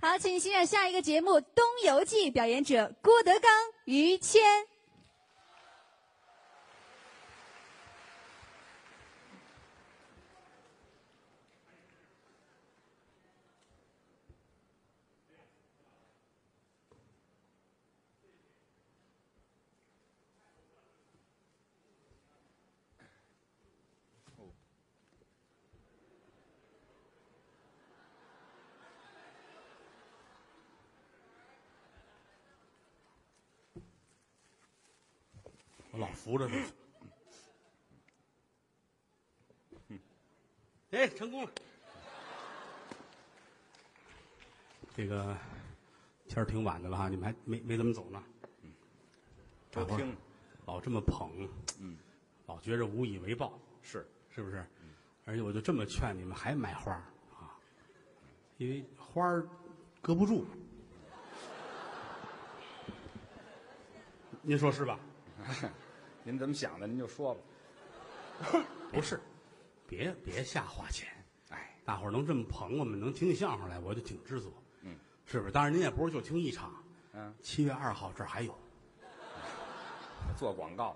好，请欣赏下一个节目《东游记》，表演者郭德纲、于谦。扶着他。哎，成功了。这个天儿挺晚的了哈，你们还没没怎么走呢。都大伙儿听老这么捧，嗯，老觉着无以为报，是是不是？而且我就这么劝你们，还买花儿啊，因为花儿搁不住。您说是吧？您怎么想的？您就说吧。不是，别别瞎花钱。哎，大伙儿能这么捧我们，能听相声来，我就挺知足。嗯，是不是？当然您也不是就听一场，嗯，七月二号这儿还有 做广告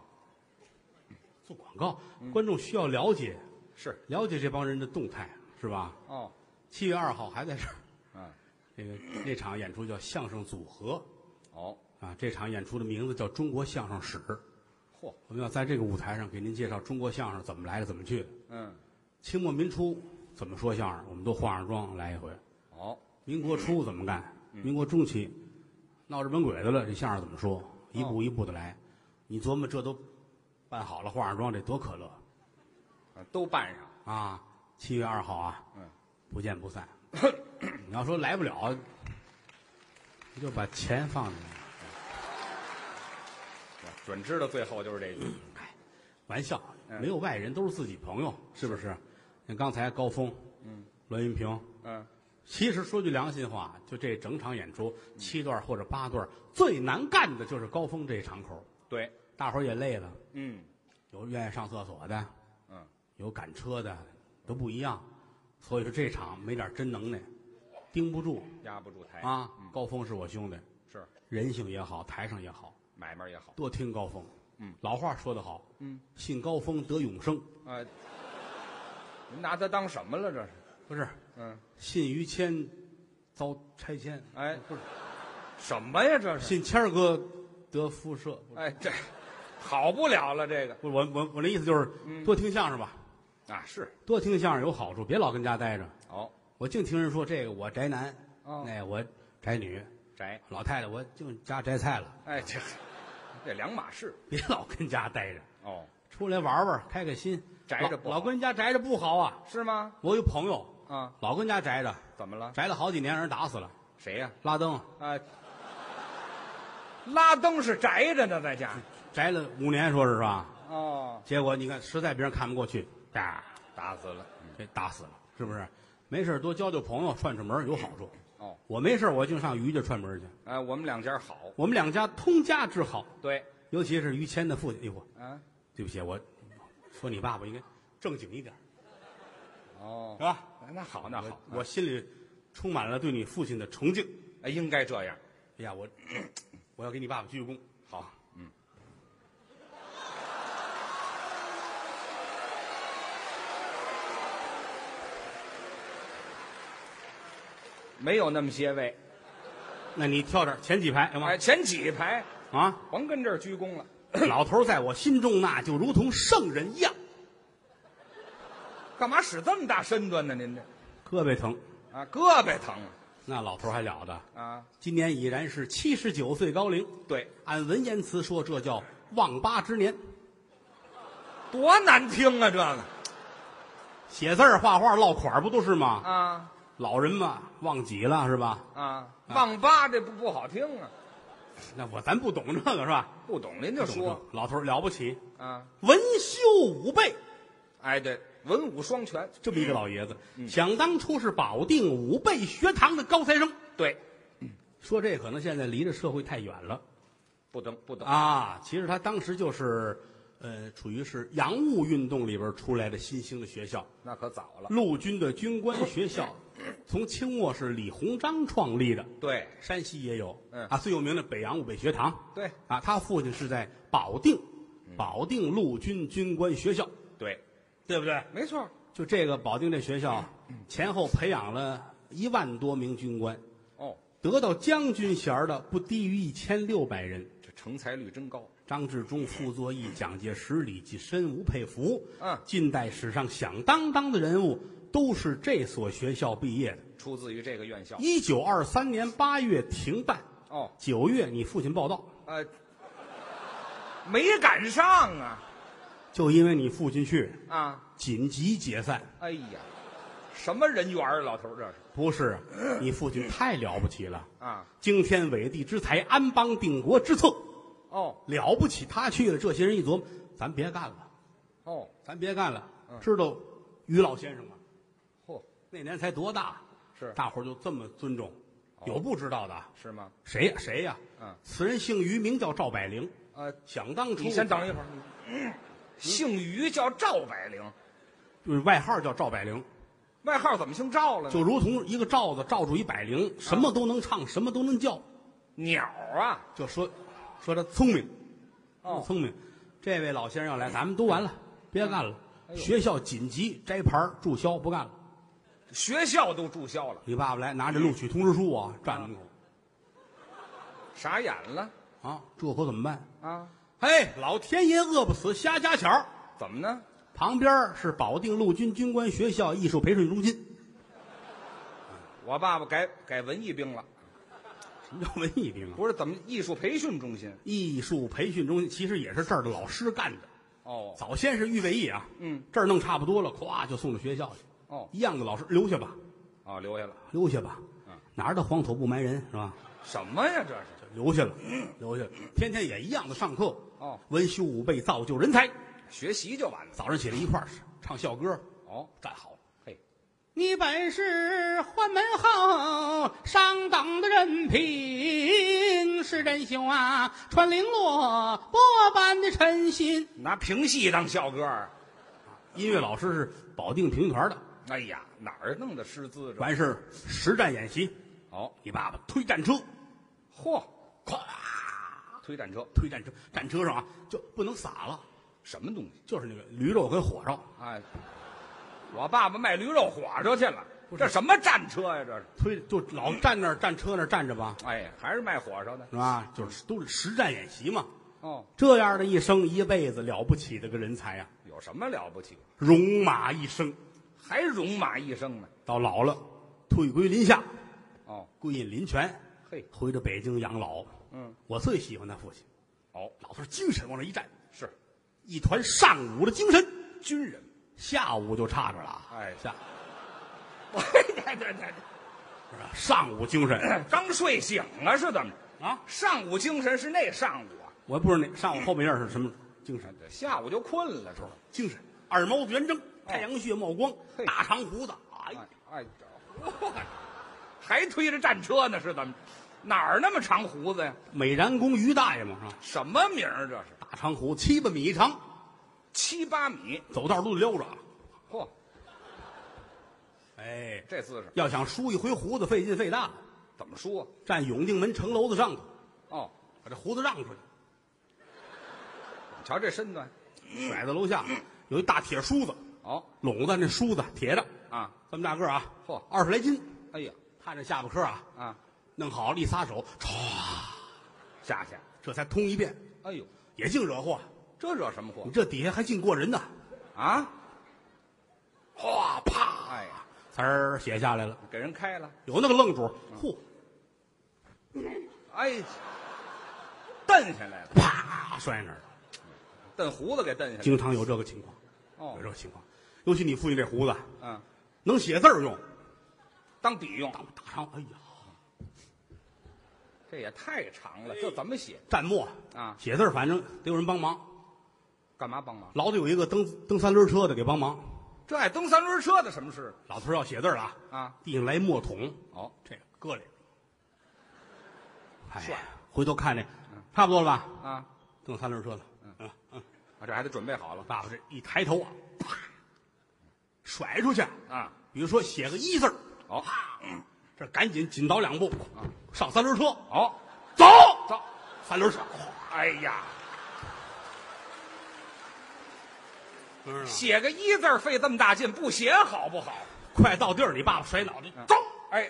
做广告，观众需要了解是了解这帮人的动态，是吧？哦，七月二号还在这儿，嗯，这个那场演出叫相声组合哦，啊，这场演出的名字叫中国相声史。嚯，我们要在这个舞台上给您介绍中国相声怎么来的，怎么去的。嗯，清末民初怎么说相声，我们都化上妆来一回。哦，民国初怎么干？民国中期闹日本鬼子了，这相声怎么说？一步一步的来。你琢磨这都办好了，化上妆，这多可乐啊都办上。啊！七月二号啊，嗯，不见不散。你要说来不了，你就把钱放进来。准知道最后就是这句。玩笑，嗯没有外人，都是自己朋友，是不是？像刚才高峰，嗯，栾云平，嗯，其实说句良心话，就这整场演出七段或者八段，最难干的就是高峰这场口，对，大伙儿也累了，嗯有愿意上厕所的，嗯，有赶车的，都不一样。所以说这场没点真能耐，盯不住压不住台啊。高峰是我兄弟，是人性也好，台上也好，买卖也好。多听高峰。嗯，老话说得好，嗯，信高峰得永生，啊，您拿他当什么了？这是？不是嗯，信于谦遭拆迁，哎，不是什么呀？这是？信谦儿哥得辐射。哎，这好不了了，这个不是我我我那意思就是多听相声吧，啊是多听相声有好处，别老跟家待着。哦，我净听人说这个我宅男，哦那我宅女，宅，老太太我净家摘菜了，哎，这这两码事别老跟家待着，哦，出来玩玩，开开心。宅着不好老跟家宅着不好啊。是吗？我有朋友啊，老跟家宅着，怎么了？宅了好几年，让人打死了。谁呀、拉登啊？拉登是宅着呢，在家。宅了五年，说是吧？哦，结果你看，实在别人看不过去，打打死了。给打死了，是不是？没事多交交朋友，串串门有好处。哦，我没事我就上于家串门去。哎，我们两家好。我们两家通家之好，对，尤其是于谦的父亲。哎呦，啊，对不起，我说你爸爸应该正经一点，哦是，吧？那好，那好，我心里充满了对你父亲的崇敬。哎，应该这样。哎呀，我 我要给你爸爸鞠个躬。好，嗯，没有那么些位，那你跳这儿前几排行吗哎，？前几排啊，甭跟这儿鞠躬了。老头儿在我心中那就如同圣人一样。干嘛使这么大身段呢？您这胳膊疼，啊，胳膊疼那老头儿还了得？啊？今年已然是七十九岁高龄，对，按文言词说，这叫望八之年。多难听啊！这个写字儿、画画、落款儿不都是吗？啊老人嘛，忘几了是吧？啊，忘八这不不好听啊，那我咱不懂这个是吧？不懂您就不懂这说个老头儿了不起，啊。文修武备，哎，对，文武双全。这么一个老爷子，想当初是保定武备学堂的高材生。对，说这可能现在离这社会太远了不等不等啊，其实他当时就是，呃，处于是洋务运动里边出来的新兴的学校，那可早了。陆军的军官学校，从清末是李鸿章创立的，对。山西也有，嗯。啊，最有名的北洋务北学堂，对。啊，他父亲是在保定，嗯。保定陆军军官学校，对，对不对？没错。就这个保定这学校，嗯。前后培养了一万多名军官，哦，得到将军衔的不低于一千六百人。这成才率真高。张治中、傅作义、蒋介石、李济深、吴佩孚，嗯。近代史上响当当的人物都是这所学校毕业的。出自于这个院校。一九二三年八月停办，哦，九月你父亲报道，呃，没赶上啊就因为你父亲去，啊！紧急解散。哎呀，什么人缘啊，老头儿这是不是，你父亲太了不起了，啊？惊天伟地之才，安邦定国之策，哦了不起。他去了，这些人一琢磨，咱别干了，哦，咱别干了。嗯知道于老先生吗？嚯，那年才多大？是大伙儿就这么尊重。有不知道的？是吗？谁呀？谁呀？嗯此人姓于，名叫赵百灵。呃，想当初，你先等一会儿。嗯姓于叫赵百灵，就是外号叫赵百灵，外号怎么姓赵了呢？就如同一个罩子罩住一百灵，什么都能唱，什么都能叫。鸟啊！就说说他聪明，哦聪明。这位老先生要来，咱们都完了，别干了。哎呦学校紧急摘牌儿注销，不干了。学校都注销了，你爸爸来拿着录取通知书啊，站门口傻眼了啊，这可怎么办？啊？嘿，老天爷饿不死瞎家巧儿怎么呢？旁边是保定陆军军官学校艺术培训中心。我爸爸改改文艺兵了，什么叫文艺兵啊？不是怎么艺术培训中心？艺术培训中心其实也是这儿的老师干的。哦早先是预备役啊，嗯，这儿弄差不多了，咵就送到学校去。哦一样的老师留下吧，哦，留下了。留下吧。嗯，哪儿的黄土不埋人是吧？什么呀？这是留下了，留下了。天天也一样的上课。哦，文修武备，造就人才。学习就完了。早上起来一块儿唱校歌，哦，站好了。嘿，你本是宦门后，上等的人品，是真秀啊，穿绫罗波般的称心。拿评戏当校歌儿。音乐老师是保定评团的，哎呀，哪儿弄的师资？完事实战演习。哦，你爸爸推战车，嚯，咵推战车推战车，战车上啊就不能撒了，什么东西？就是那个驴肉跟火烧，哎，我爸爸卖驴肉火烧去了，这什么战车呀？这是？推就老站那儿战车那儿站着吧，哎，还是卖火烧的。是吧？就是都是实战演习嘛。哦，这样的一生一辈子了不起的个人才呀、有什么了不起？戎马一生，还戎马一生呢？到老了退归林下，哦，归隐林泉，嘿，回到北京养老。嗯，我最喜欢他父亲，哦，老头精神往那一站，是一团上午的精神，军人。下午就差着了。哎下对对对对，是吧？上午精神 刚睡醒啊，是怎么着？啊！上午精神是那上午啊，我不知道那上午后半夜是什么精神，这下午就困了，是吧？精神。二毛子圆睁，太阳穴冒光，嘿大长胡子，哎呀，哎，呀还推着战车呢，是怎么？哪儿那么长胡子呀？美髯公于大爷嘛，是吧？什么名儿这是？大长胡子七八米长，七八米，走道都得溜着。嚯，哎，这姿势要想梳一回胡子，费劲费大。怎么说？站永定门城楼子上头，哦，把这胡子让出去，你瞧这身段，甩在楼下，有一大铁梳子，哦拢子那梳子铁的，啊，这么大个儿啊，嚯二十来斤。哎呀他这下巴颏啊，啊，弄好了，一撒手，唰，下去，这才通一遍，哎呦，也净惹祸。这惹什么祸你这底下还净过人呢，啊？哗啪，哎呀，词儿写下来了。给人开了，有那个愣主，嚯，哎，蹬下来了，啪摔那儿了。蹬胡子给蹬下来，经常有这个情况，哦有这个情况。尤其你父亲这胡子，嗯，能写字儿用，当笔用，大长，哎呀，这也太长了，这怎么写？蘸墨啊。写字儿反正得有人帮忙，干嘛帮忙？老得有一个蹬蹬三轮车的给帮忙。这爱蹬三轮车的什么事？老头儿要写字儿了啊，啊？地上来墨桶，哦，这个搁里。哎呀，回头看这，差不多了吧？啊，蹬三轮车了，嗯嗯，啊，这还得准备好了。爸爸这一抬头啊，啪，甩出去。啊。比如说写个一字儿。哦。这赶紧紧倒两步，上三轮车，哦，走走，三轮车，哎呀，写个一字儿费这么大劲，不写好不好？快到地儿，你爸爸甩脑袋，走，哎。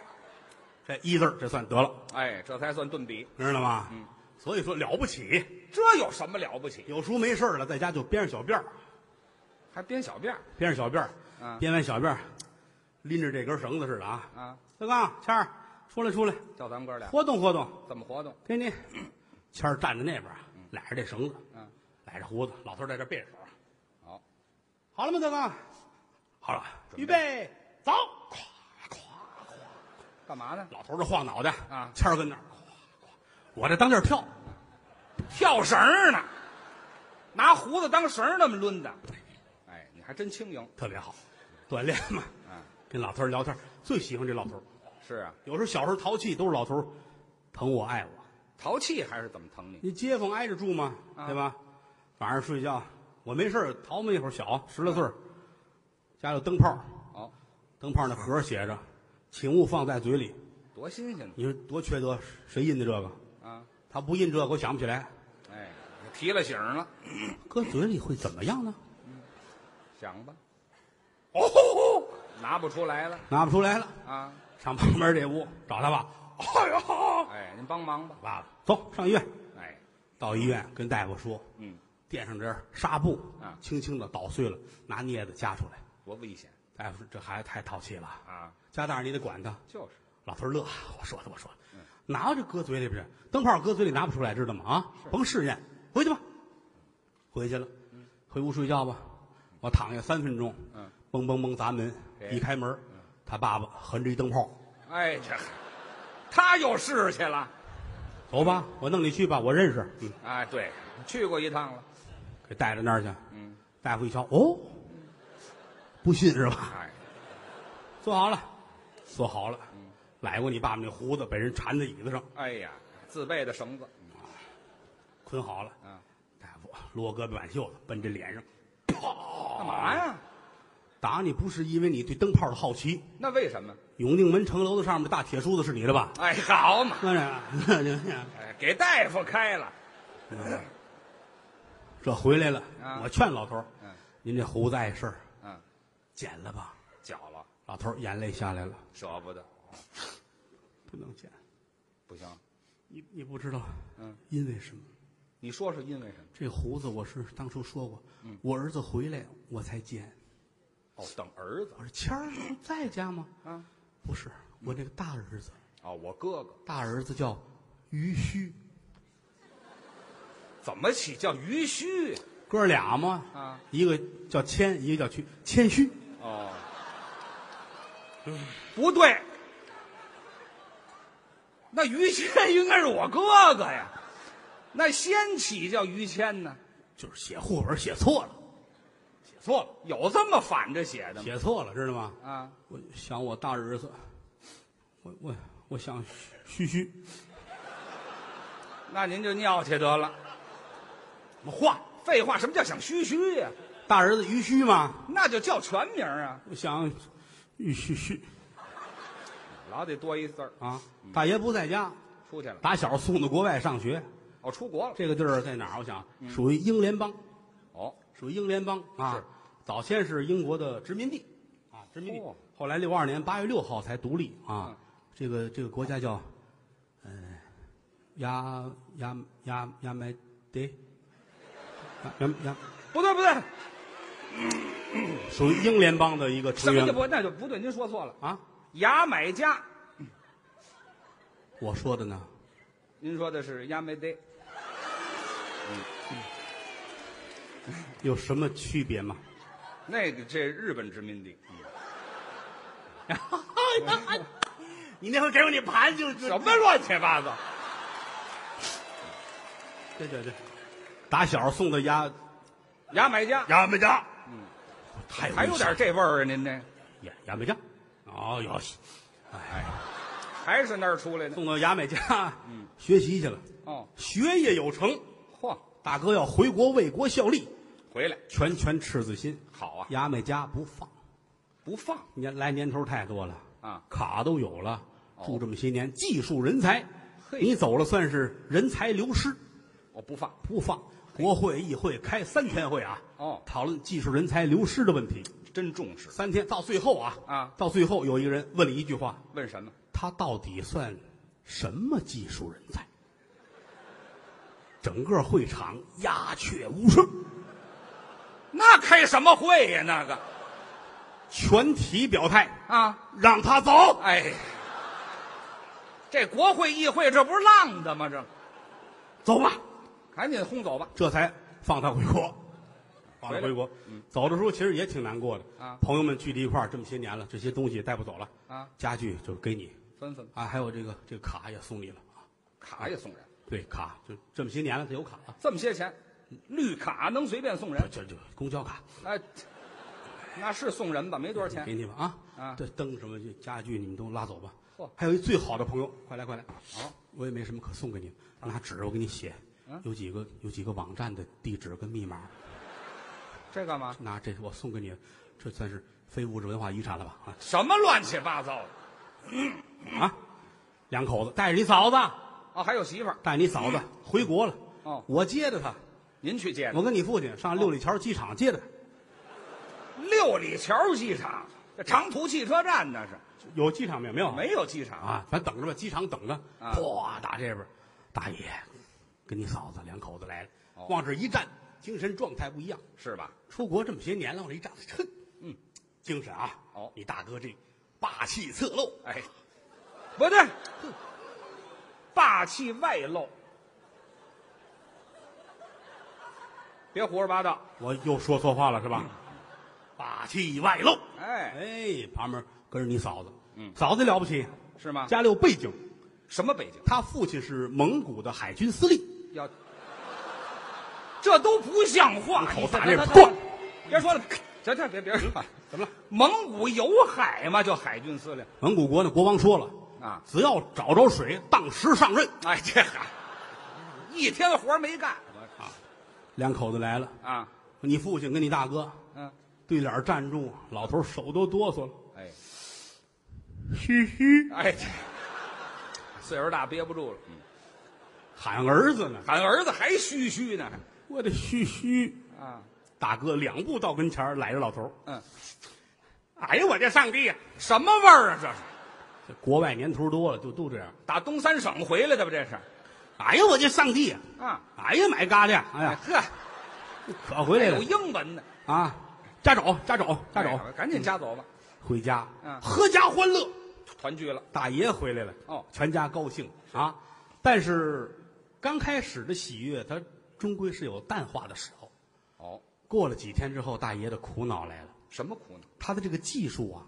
这一字儿这算得了，哎，这才算顿笔。知道吗？嗯，所以说了不起，这有什么了不起？有时候没事儿了，在家就编上小辫儿，还编小辫儿？编上小辫儿，嗯编完小辫儿，拎着这根绳子似的啊。啊？小刚，谦儿，出来出来，叫咱们哥俩活动活动，怎么活动？给你。谦儿站在那边儿，揽着这绳子，嗯，揽着胡子，老头在这背着手。好，好了吗，德刚？好了，预备，走！咵咵咵，干嘛呢？老头儿这晃脑袋啊谦儿跟那儿，咵咵，我这当劲儿跳，跳绳儿呢，拿胡子当绳儿那么抡的。哎，你还真轻盈。特别好，锻炼嘛。嗯，跟老头儿聊天，最喜欢这老头儿。是啊，有时候小时候淘气，都是老头儿疼我爱我。淘气还是怎么疼你？你街坊挨着住嘛，啊对吧？晚上睡觉，我没事儿淘嘛一会儿小，十来岁儿家有灯泡，哦，灯泡那盒儿写着“请勿放在嘴里多新鲜”，你说多缺德？谁印的这个？啊！他不印这个，我想不起来。哎，提了醒了，搁嘴里会怎么样呢？想吧，哦，拿不出来了拿不出来了，啊！上旁边这屋找他爸。哎呦，哎，您帮忙吧。爸爸，走上医院。哎，到医院跟大夫说，嗯，垫上点纱布，啊轻轻的捣碎了，拿镊子夹出来。多危险大夫说这孩子太淘气了，啊！家大人你得管他。就是，老头儿乐，我说的我说的，嗯哪有这搁嘴里边？灯泡搁嘴里拿不出来，知道吗？啊，甭试验，回去吧。回去了，回屋睡觉吧。我躺下三分钟，嗯，嘣嘣嘣砸门，哎一开门，他爸爸横着一灯泡，哎，这他又试去了。走吧，我弄你去吧，我认识。嗯，哎，对，去过一趟了。给带到那儿去。嗯，大夫一瞧，哦，不信是吧？哎，坐好了，坐好了。揽过你爸爸那胡子，被人缠在椅子上，哎呀，自备的绳子捆好了。嗯，大夫撸胳膊挽袖子，奔这脸上，干嘛呀？打你不是因为你对灯泡的好奇。那为什么？永定门城楼子上面的大铁梳子是你的吧？哎，好嘛，那这哎，给大夫开了。这回来了，啊我劝老头儿嗯您这胡子碍事儿嗯，剪了吧。剪了，老头儿眼泪下来了，舍不得，不能剪。不行。你你不知道，嗯，因为什么？你说是因为什么？这胡子我是当初说过，我儿子回来我才剪。哦，等儿子我说谦儿不在家吗？啊。不是，我那个大儿子，哦，我哥哥大儿子叫于虚，怎么起叫于须？哥俩吗，啊，一个叫谦，一个叫屈，谦虚。哦，不对，那于谦应该是我哥哥呀，那先起叫于谦呢？就是写户口本写错了，写错了，有这么反着写的吗？写错了，知道吗？啊，我想我大儿子，我我我想嘘嘘，那您就尿去得了。什么话？废话，什么叫想嘘嘘呀？大儿子于须嘛，那就叫全名啊，我想于嘘嘘老得多一字儿。啊。大爷不在家，出去了，打小送到国外上学。哦，出国了。这个地儿在哪儿？我想属于英联邦，哦，属于英联邦啊是。早先是英国的殖民地，啊，殖民地哦。后来六二年八月六号才独立啊嗯。这个这个国家叫，呃，亚亚亚亚美得，亚亚亚，不对不对，属于英联邦的一个成员不那就不对，您说错了。啊。牙买加，我说的呢，您说的是牙买得，有什么区别吗？那个这日本殖民地，你那回给我你盘就什么乱七八糟？对对对，打小送到牙牙买加。牙买加，嗯，太还有点这味儿啊，您这。牙牙买加，哦哟，哎，还是那儿出来的。送到牙买加，嗯，学习去了，哦，学业有成，嚯，大哥要回国为国效力，回来。拳拳赤子心，好啊，牙买加不放，不放，年来年头太多了，啊，卡都有了，哦。住这么些年，技术人才，嘿。你走了算是人才流失，我不放。不放。国会议会开三天会啊，哦。讨论技术人才流失的问题。真重视。三天到最后啊啊。到最后有一个人问了一句话：问什么？他到底算什么技术人才？整个会场鸦雀无声，那开什么会呀？那个？全体表态啊，让他走。哎，这国会议会这不是浪的吗？这？走吧，赶紧轰走吧。这才放他回国，放他回国。走的时候其实也挺难过的。啊。朋友们聚在一块儿这么些年了，这些东西也带不走了。啊，家具就给你。分分。啊，还有这个这个卡也送你了。啊。卡也送人，对，卡就这么些年了，他有卡了，这么些钱，绿卡能随便送人？这这公交卡哎，那是送人吧？没多少钱给。你吧啊啊这灯什么这家具你们都拉走吧嚯。还有一最好的朋友，快来快来，好，我也没什么可送给你，拿纸我给你写嗯，有几个有几个网站的地址跟密码，这干嘛？拿这我送给你，这算是非物质文化遗产了吧？啊什么乱七八糟的？啊，两口子带着你嫂子，哦，还有媳妇儿，带你嫂子回国了。哦我接的他，您去接的？我跟你父亲上六里桥机场接的，六里桥机场，这长途汽车站那是有机场没有？没有，没有机场啊，咱等着吧，机场等着。啊嚯，打这边，大爷跟你嫂子两口子来了，哦往这一站，精神状态不一样。是吧？出国这么些年了，往这一站，哼，嗯，精神啊。哦你大哥这霸气侧漏，哎，不对，霸气外露，别胡说八道。我又说错话了是吧？霸气外露。哎，哎，旁边跟着你嫂子，嗯嫂子了不起，是吗？家里有背景，什么背景？他父亲是蒙古的海军司令。要，这都不像话！口这别说了，行行，别别说了。怎么了？蒙古有海吗？叫海军司令蒙古国的国王说了，啊！只要找着水，当时上任。哎，这海一天活没干两口子来了，啊！你父亲跟你大哥嗯，对脸站住，老头手都哆嗦了，哎嘘嘘，哎，这岁数大憋不住了，嗯喊儿子呢，喊儿子还嘘嘘呢我的嘘嘘。啊！大哥两步到跟前儿揽着老头儿嗯，哎呀，我这上帝呀！什么味儿啊？这是这国外年头多了，就都这样。打东三省回来的吧？这是哎呀，我这上帝呀！啊！哎呀，买嘎的！哎呀，呵，可回来了有英文的，啊！家走，家走，家走，哎赶紧家走吧，回家，嗯阖家欢乐。团聚了。大爷回来了，哦全家高兴啊！但是刚开始的喜悦，它终归是有淡化的时候。哦，过了几天之后，大爷的苦恼来了，什么苦恼？他的这个技术啊，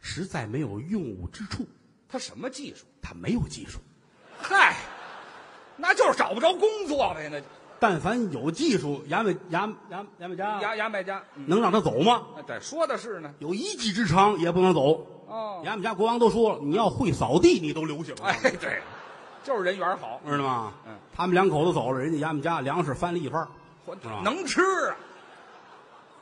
实在没有用武之处，他什么技术？他没有技术。嗨，那就是找不着工作呗。那但凡有技术，牙买牙牙牙买加牙牙买加，嗯，能让他走吗？啊对，说的是呢。有一技之长也不能走。哦，牙买加国王都说了，你要会扫地，你都留下。哎，对，就是人缘好，知道吗？嗯，他们两口子走了，人家牙买加粮食翻了一番。能吃啊。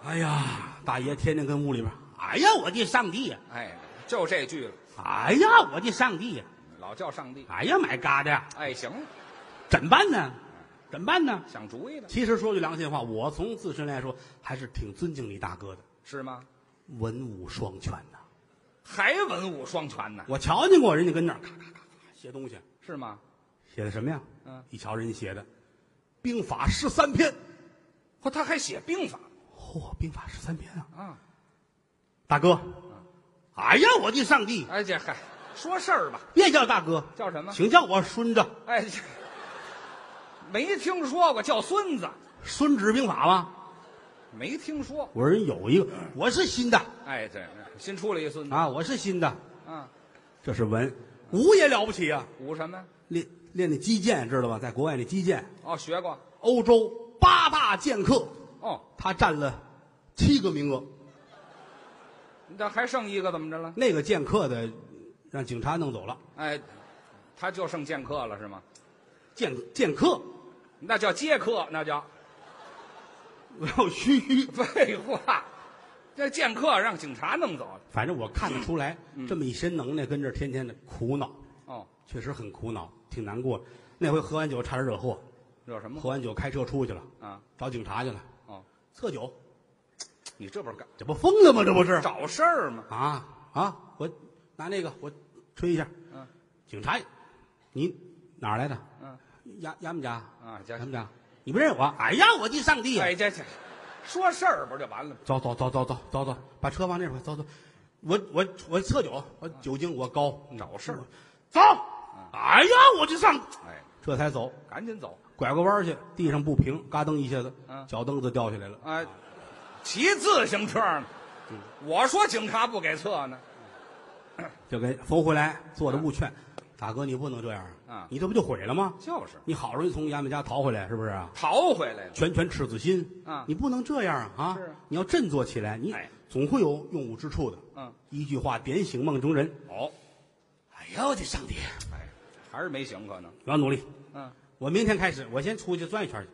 哎呀，大爷天天跟屋里边，哎呀，我的上帝呀！哎，就这句了，哎呀，我的上帝呀！老叫上帝。哎呀，买嘎的呀！哎，行，怎么办呢？怎么办呢？想主意了，其实说句良心话，我从自身来说，还是挺尊敬你大哥的，是吗？文武双全呐。还文武双全呢？我瞧见过人家跟那儿咔咔咔咔写东西，是吗？写的什么呀？嗯，一瞧人家写的，兵法十三篇。嚯，他还写兵法嚯、兵法十三篇啊！啊！大哥，哎呀，我的上帝！哎，这嗨，说事儿吧，别叫大哥，叫什么？请叫我孙子。哎，这没听说过叫孙子，孙子兵法吗？没听说。我人有一个，我是新的哎，对，新出了一孙子啊，我是新的，嗯，这是文，武也了不起啊，武什么？练练那击剑知道吧？在国外那击剑，哦，学过。欧洲八大剑客，哦，他占了七个名额。这还剩一个怎么着了？那个剑客的让警察弄走了，哎，他就剩剑客了是吗？剑剑客那叫接客，那叫我要嘘嘘，废话。这剑客让警察弄走了。反正我看得出来，这么一身能耐，跟这儿天天的苦恼，哦，确实很苦恼，挺难过。那回喝完酒差点惹祸，惹什么喝？完酒开车出去了，啊，找警察去了，哦，测酒，你这不是干这不疯了吗？这不是找事儿吗？啊啊！我拿那个我吹一下，嗯，警察，你哪儿来的？嗯，衙衙门家啊，家衙门家，你不认识我？哎呀，我的上帝呀！哎，这这说事儿不就完了吗？走走走走走走走，把车往那边走走。我我我测酒，我酒精我高，找事儿走。哎呀，我就上，哎，这才走，赶紧走。拐个弯去，地上不平，嘎噔一下子，嗯脚蹬子掉下来了。哎，骑自行车呢？我说警察不给测呢。就给扶回来，坐着误劝，大哥你不能这样啊你这不就毁了吗？就是你好容易从衙门家逃回来，是不是啊？逃回来了。拳拳赤子心啊你不能这样啊！啊是啊你要振作起来，你哎总会有用武之处的。嗯，一句话点醒梦中人。哦，哎呦，我的上帝！哎，还是没醒可能。我要努力。嗯，我明天开始，我先出去转一圈去，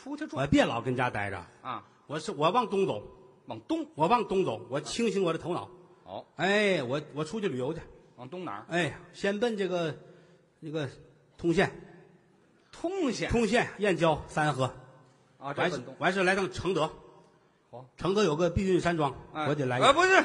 出去转我别老跟家待着。啊，我是我往东走，往东。我往东走，我清醒我的头脑。哦，哎，我我出去旅游去。往东哪儿？哎，先奔这个，那个通县、通县。通县、燕郊、三河。啊，这完事奔东。完事来趟承德。哦，承德有个避孕山庄，哎我得来一啊，不是，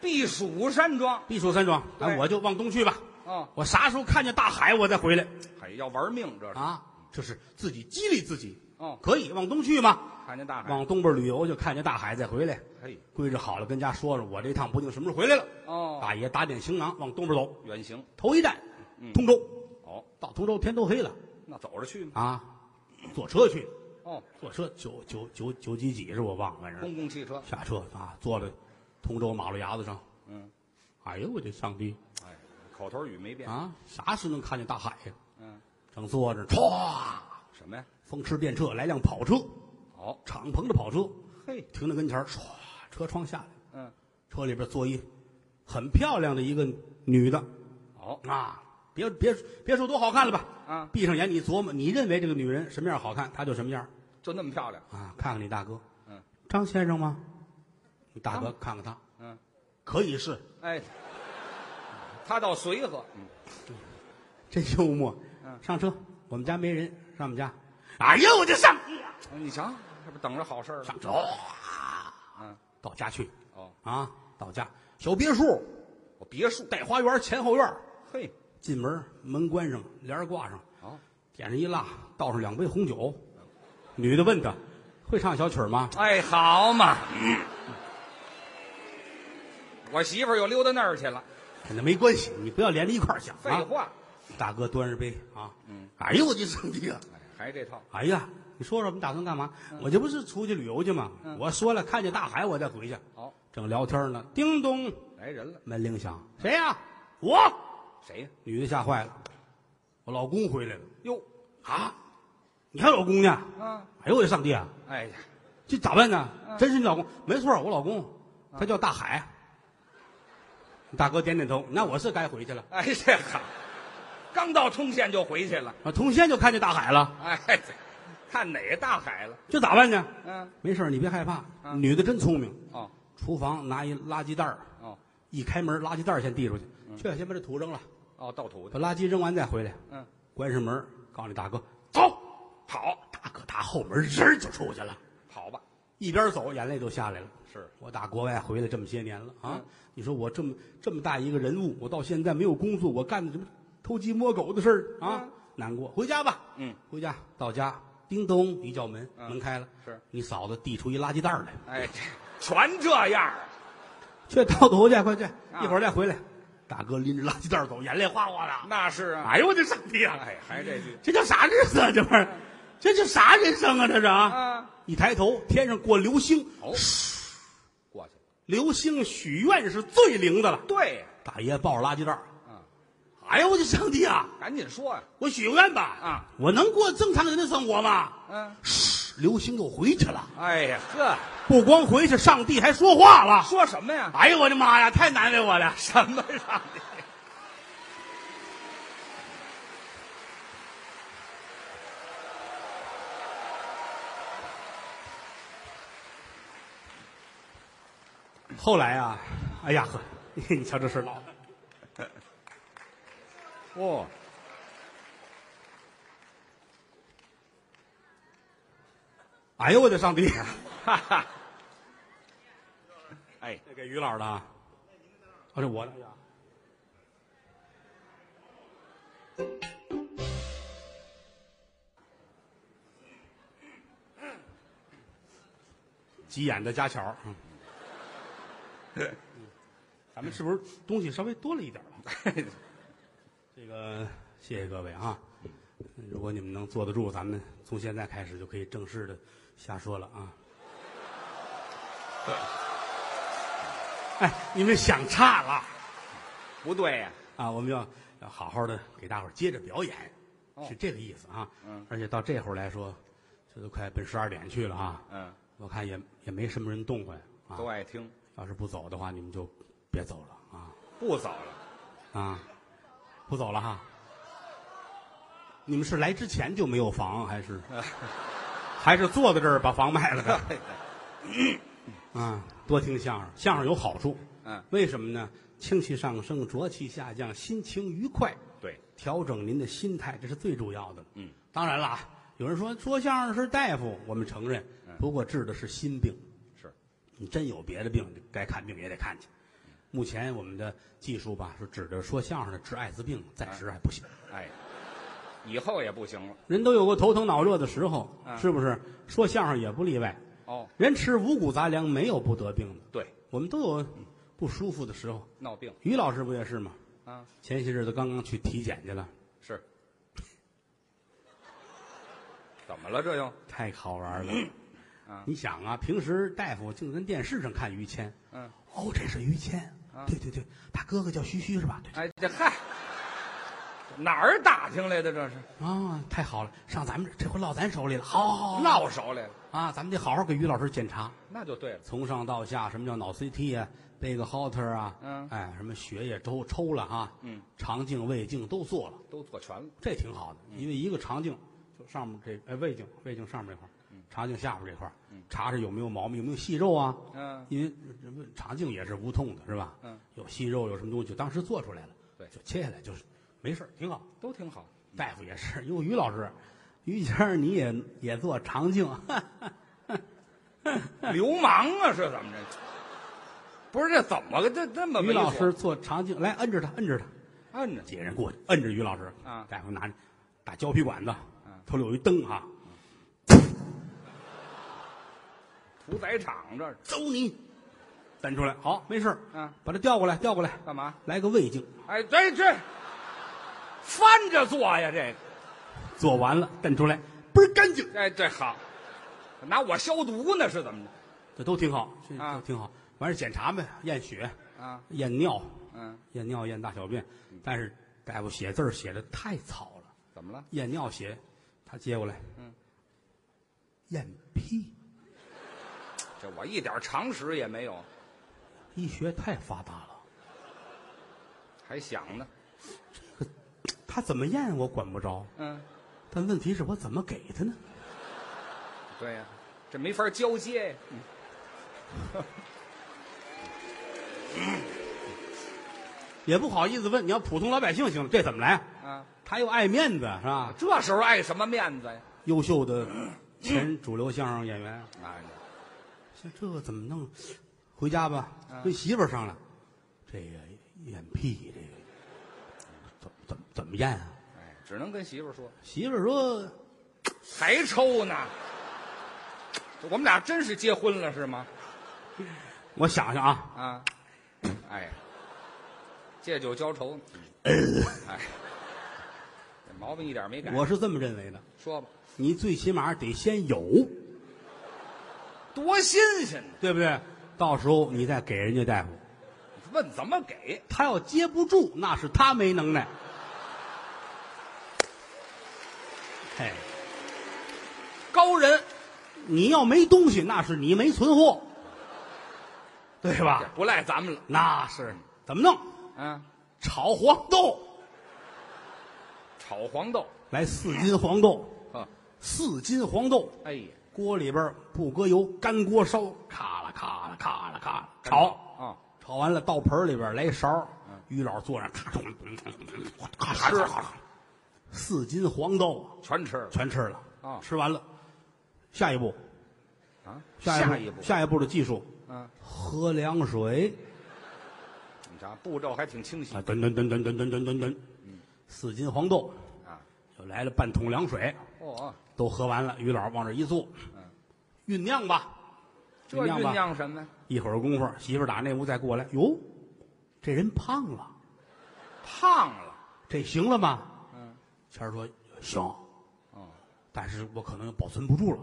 避暑山庄。避暑山庄，对那我就往东去吧。哦，我啥时候看见大海，我再回来哎，要玩命这是。啊！这是自己激励自己。哦，可以往东去嘛？看见大海。往东边旅游，就看见大海再回来。嘿，归置好了，跟家说说，我这趟不定什么时候回来了。哦，大爷打点行囊，往东边走。远行。头一站，嗯通州。哦，到通州天都黑了那走着去吗？啊，坐车去，哦，坐车九九九九几几是我忘了，反正公共汽车。下车啊，坐在通州马路牙子上。嗯，哎呦我的上帝哎，口头语没变。啊！啥时能看见大海呀？嗯，正坐着，歘，什么呀？风驰电掣来辆跑车，哦，敞篷的跑车嘿，停在跟前儿，唰，车窗下来，嗯，车里边坐一很漂亮的一个女的哦，啊！别别别说多好看了吧？啊，闭上眼你琢磨，你认为这个女人什么样好看，她就什么样就那么漂亮。啊！看看你大哥，嗯，张先生吗？你大哥看看他，嗯，可以是，哎，他倒随和。嗯，真幽默。嗯上车，我们家没人，上我们家。哎呀，我就上你瞧，这不等着好事儿了。上走，嗯，到家去哦，啊！到家，小别墅，我别墅。带花园，前后院。嘿，进门，门关上，帘儿挂上，好，点上一蜡，倒上两杯红酒。女的问他：“会唱小曲儿吗哎，好嘛。我媳妇儿又溜到那儿去了。？”跟他没关系，你不要连着一块儿想。废啊！话，大哥端着杯啊，嗯，哎呦我的上帝啊！哎，还这套。哎呀，你说说我们打算干嘛？我这不是出去旅游去吗？嗯我说了，看见大海我再回去。好，正聊天呢，叮咚，来人了。门铃响，谁呀、我。谁呀？女的吓坏了，我老公回来了哟，啊！你还有老公呢？啊，哎呦我的上帝啊！哎呀，这咋办呢？嗯真是你老公？没错，我老公，他叫大海。大哥点点头，那我是该回去了。哎，这好，刚到通县就回去了。啊，通县就看见大海了，哎，看哪个大海了？这咋办呢？嗯，没事儿你别害怕。嗯。女的真聪明，哦，厨房拿一垃圾袋儿哦，一开门，垃圾袋儿先递出去，去，先把这土扔了，哦，倒土把。垃圾扔完再回来，嗯，关上门，告诉你大哥走。好，大哥打后门人儿就出去了，好吧，一边走眼泪都下来了。是。我打国外回来这么些年了啊嗯，你说我这么这么大一个人物，我到现在没有工作，我干的什么偷鸡摸狗的事儿啊嗯？难过，回家吧。嗯，回家到家，叮咚一叫门，嗯门开了，是你嫂子递出一垃圾袋儿来，哎，这全这样儿。去倒头去，快去，啊一会儿再回来。大哥拎着垃圾袋儿走，眼泪哗哗的。那是啊。哎呦我的上帝啊！哎，还这句这叫啥日子啊？这玩意儿，这叫啥人生啊？这是啊！啊，一抬头，天上过流星，哦，过去了。流星许愿是最灵的了。对呀，大爷抱着垃圾袋哎呦我的上帝啊！赶紧说呀。我许个愿吧啊！我能过正常人的生活吗？嗯，流星又回去了，哎呀，呵，不光回去，上帝还说话了。说什么呀？哎呦我的妈呀，太难为我了！什么上帝？后来啊，哎呀呵，你瞧这事闹的，哦，哎呦我的上帝！哈哈，哎，这给于老师的啊，哦，这我的。急眼的家巧，嗯，咱们是不是东西稍微多了一点了？这个谢谢各位啊！如果你们能坐得住，咱们从现在开始就可以正式的瞎说了啊！哎，你们想差了不对呀、啊！我们要要好好的给大伙儿接着表演，哦是这个意思啊！嗯，而且到这会儿来说，这都快奔十二点去了啊！嗯，我看也也没什么人动换啊。都爱听，要是不走的话，你们就别走了啊不走了。啊！不走了哈。你们是来之前就没有房，还是 还是坐在这儿把房卖了的？啊，多听相声，相声有好处。嗯，为什么呢？清气上升，浊气下降，心情愉快，对，调整您的心态，这是最主要的。嗯，当然了，有人说说相声是大夫，我们承认，不过治的是心病。是，你真有别的病，该看病也得看去。目前我们的技术吧，是指着说相声的治艾滋病，暂时还不行。哎，以后也不行了。人都有过头疼脑热的时候，嗯是不是？说相声也不例外。哦，人吃五谷杂粮，没有不得病的。对，我们都有不舒服的时候。闹病于老师不也是吗？啊，前些日子刚刚去体检去了，是。怎么了？这又？太好玩了。啊你想啊，平时大夫净跟电视上看于谦，嗯，哦，这是于谦，啊对对对，他哥哥叫徐徐是吧？对。哎，这嗨，哪儿打听来的？这是啊，太好了，上咱们这，这回落咱手里了。好，好，好，落手来了，啊，咱们得好好给于老师检查，那就对了。从上到下，什么叫脑 CT 啊，背个 Holter 啊，嗯哎，什么血液都抽了啊，嗯，肠镜、胃镜都做了，都做全了。这挺好的，因为一个肠镜就上面这哎胃镜，胃镜上面这块儿，肠镜下边这块儿，查查有没有毛病，有没有息肉啊？嗯，因为肠镜也是无痛的，是吧？嗯，有息肉有什么东西，就当时做出来了，对就切下来就是没事儿挺好。都挺好。大夫也是，哟，于老师，于谦儿你也也做肠镜，流氓啊，是怎么着？不是这怎么个这这么猥琐于老师做肠镜，来摁着他，摁着他，摁着几个人过去摁着于老师，啊大夫拿着大胶皮管子嗯，头里有一灯哈，屠宰场这儿走你，蹬出来，好，没事儿嗯把他调过来，调过来，干嘛？来个胃镜，哎，对这翻着做呀，这个做完了蹬出来，倍儿干净，哎这好，拿我消毒呢是怎么着？这都挺好，这啊都挺好。完事儿检查呗，验血、啊，验尿、嗯，验尿、验大小便，但是大夫写字儿写的太草了。怎么了？验尿血，他接过来，嗯，验屁，这我一点常识也没有，医学太发达了，还想呢。这个他怎么验我管不着，嗯，但问题是我怎么给他呢？对呀、这没法交接呀。也不好意思问，你要普通老百姓行了，这怎么来？啊，他又爱面子是吧？这时候爱什么面子呀？优秀的前主流相声演员，哎，像这这怎么弄？回家吧，啊跟媳妇儿商量，这个验屁，这个怎怎怎么验啊？哎，只能跟媳妇儿说，媳妇儿说。还抽呢。我们俩真是结婚了是吗？我想想啊，啊，哎，借酒浇愁。呃哎，这毛病一点没改。我是这么认为的。说吧，你最起码得先有，多新鲜呢！对不对？到时候你再给人家大夫，问怎么给？他要接不住，那是他没能耐。嘿，高人你要没东西，那是你没存货，对吧？不赖咱们了。那是怎么弄？嗯，炒黄豆，炒黄豆。来四斤黄豆，啊，四斤黄豆，哎呀，锅里边不搁油，干锅烧，咔啦咔啦咔啦咔啦炒，炒完了倒盆里边来一勺，于老坐上咔嚓咔嚓吃咔嚓，四斤黄豆全吃了全吃了啊吃完了，下一步啊。下下一步，一步下一步的技术，嗯，喝凉水你瞧步骤还挺清晰啊，噔噔噔噔噔噔噔噔噔，四斤黄豆啊。就来了半桶凉水，哦，都喝完了，于老往这一坐，酝酿吧，这酝吧。酿什么呀？一会儿功夫，媳妇儿打那屋再过来，哟，这人胖了，胖了。这行了吗？嗯，谦儿说行，哦，但是我可能保存不住了，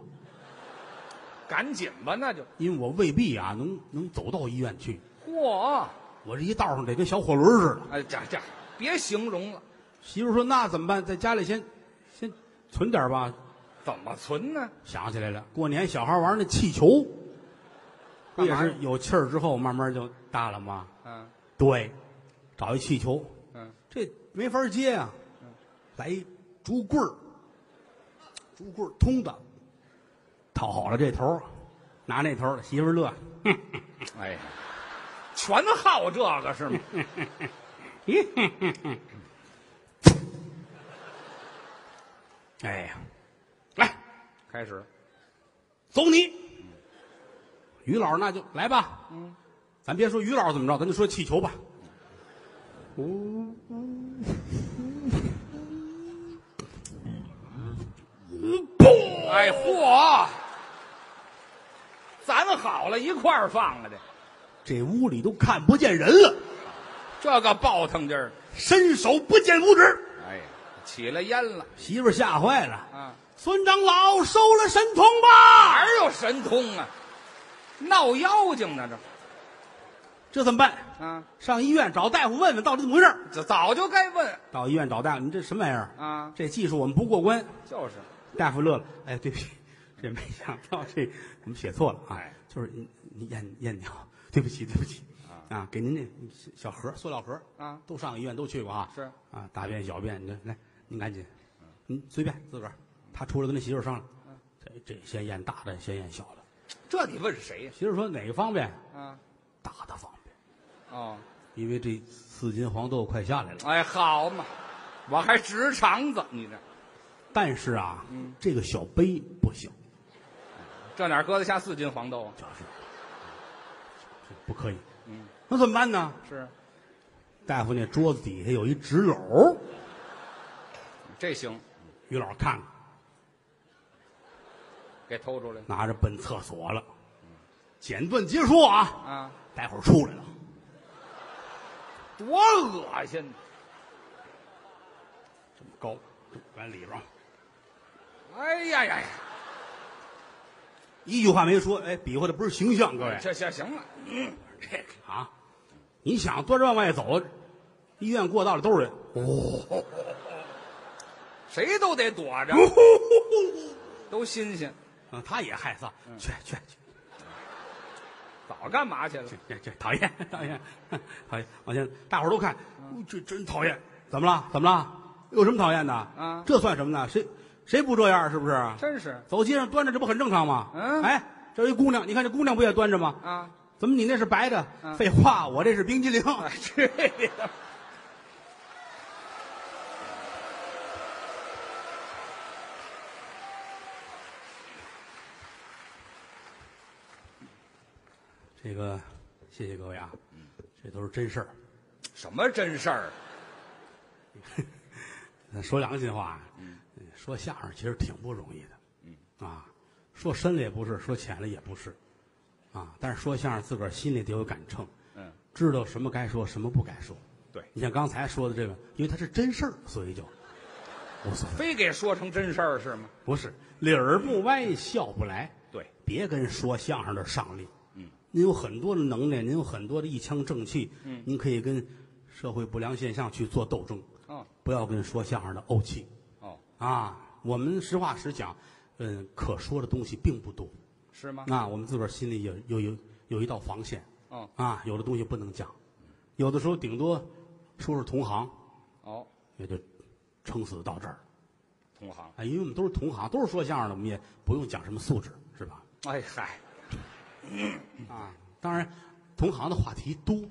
赶紧吧，那就。因为我未必啊能能走到医院去，嚯！我这一道上得跟小火轮似的。哎，这这别形容了，媳妇儿说那怎么办？在家里先先存点吧。怎么存呢？想起来了，过年小孩玩那气球，不也是有气儿之后慢慢就大了吗？嗯对，找一气球，嗯，这没法接啊，来一竹棍儿，竹棍儿通的，套好了这头儿，拿那头儿，媳妇儿乐，哎呀，全好这个是吗？哎呀，来开始，走你，于老师那就来吧，嗯，咱别说于老师怎么着，咱就说气球吧，哎嚯！咱好了一块儿放了的，这屋里都看不见人了，这个暴腾劲儿，伸手不见五指，哎呀，起了烟了。媳妇儿吓坏了，啊！孙长老收了神通吧，哪有神通啊？闹妖精呢这这怎么办？啊！上医院找大夫问问到底怎么回事。这早就该问到医院找大夫，你这什么玩意儿？啊！这技术我们不过关。就是，大夫乐了，哎，对不起，这没想到这我们写错了啊哎，就是你你验验尿，对不起对不起啊，给您这小盒塑料盒啊都上医院都去过啊，是啊，大便小便，你来您赶紧，您随便自个儿，他出来跟他媳妇儿商量，这这先验大的，先验小的。这你问谁呀？媳妇儿说哪个方便？啊，大的方便，哦，因为这四斤黄豆快下来了。哎，好嘛，我还直肠子，你这但是啊，这个小杯不行，这哪搁得下四斤黄豆啊？就是这不可以。嗯，那怎么办呢？是，大夫那桌子底下有一纸篓，这行，于老师看看，给偷出来拿着奔厕所了。简短结束啊，啊，待会儿出来了，多恶心！这么高，这么往里边儿，哎呀呀呀，一句话没说，哎，比划的不是形象，各位，行行行了，这个啊，你想端着往外走，医院过道里都是人，哦，谁都得躲着，都新鲜。啊，他也害臊，去去去，早干嘛去了？这这讨厌讨厌讨厌，往前，大伙儿都看，哦这真讨厌，怎么了？怎么了？有什么讨厌的？啊这算什么呢？谁谁不这样？是不是？真是走街上端着，这不很正常吗？嗯哎，这有一姑娘，你看这姑娘不也端着吗？啊！怎么你那是白的？嗯废话，我这是冰激凌。哎，去你的！这个，谢谢各位啊，这都是真事儿。什么真事儿？咱说良心话，嗯，说相声其实挺不容易的，嗯啊，说深了也不是，说浅了也不是，啊，但是说相声自个儿心里得有杆秤，嗯，知道什么该说，什么不该说。对，你像刚才说的这个，因为它是真事儿，所以就无所谓。非给说成真事儿是吗？不是理儿不歪，笑不来。对，别跟说相声的上力。嗯，您有很多的能耐，您有很多的一腔正气。嗯您可以跟社会不良现象去做斗争，哦不要跟说相声的怄气哦，啊。我们实话实讲，嗯，可说的东西并不多。是吗？啊，我们自个儿心里有有有有一道防线哦啊，有的东西不能讲，有的时候顶多说说同行，哦，也就撑死到这儿。同行。啊，因为我们都是同行，都是说相声的，我们也不用讲什么素质，是吧？哎嗨，啊，当然，同行的话题多，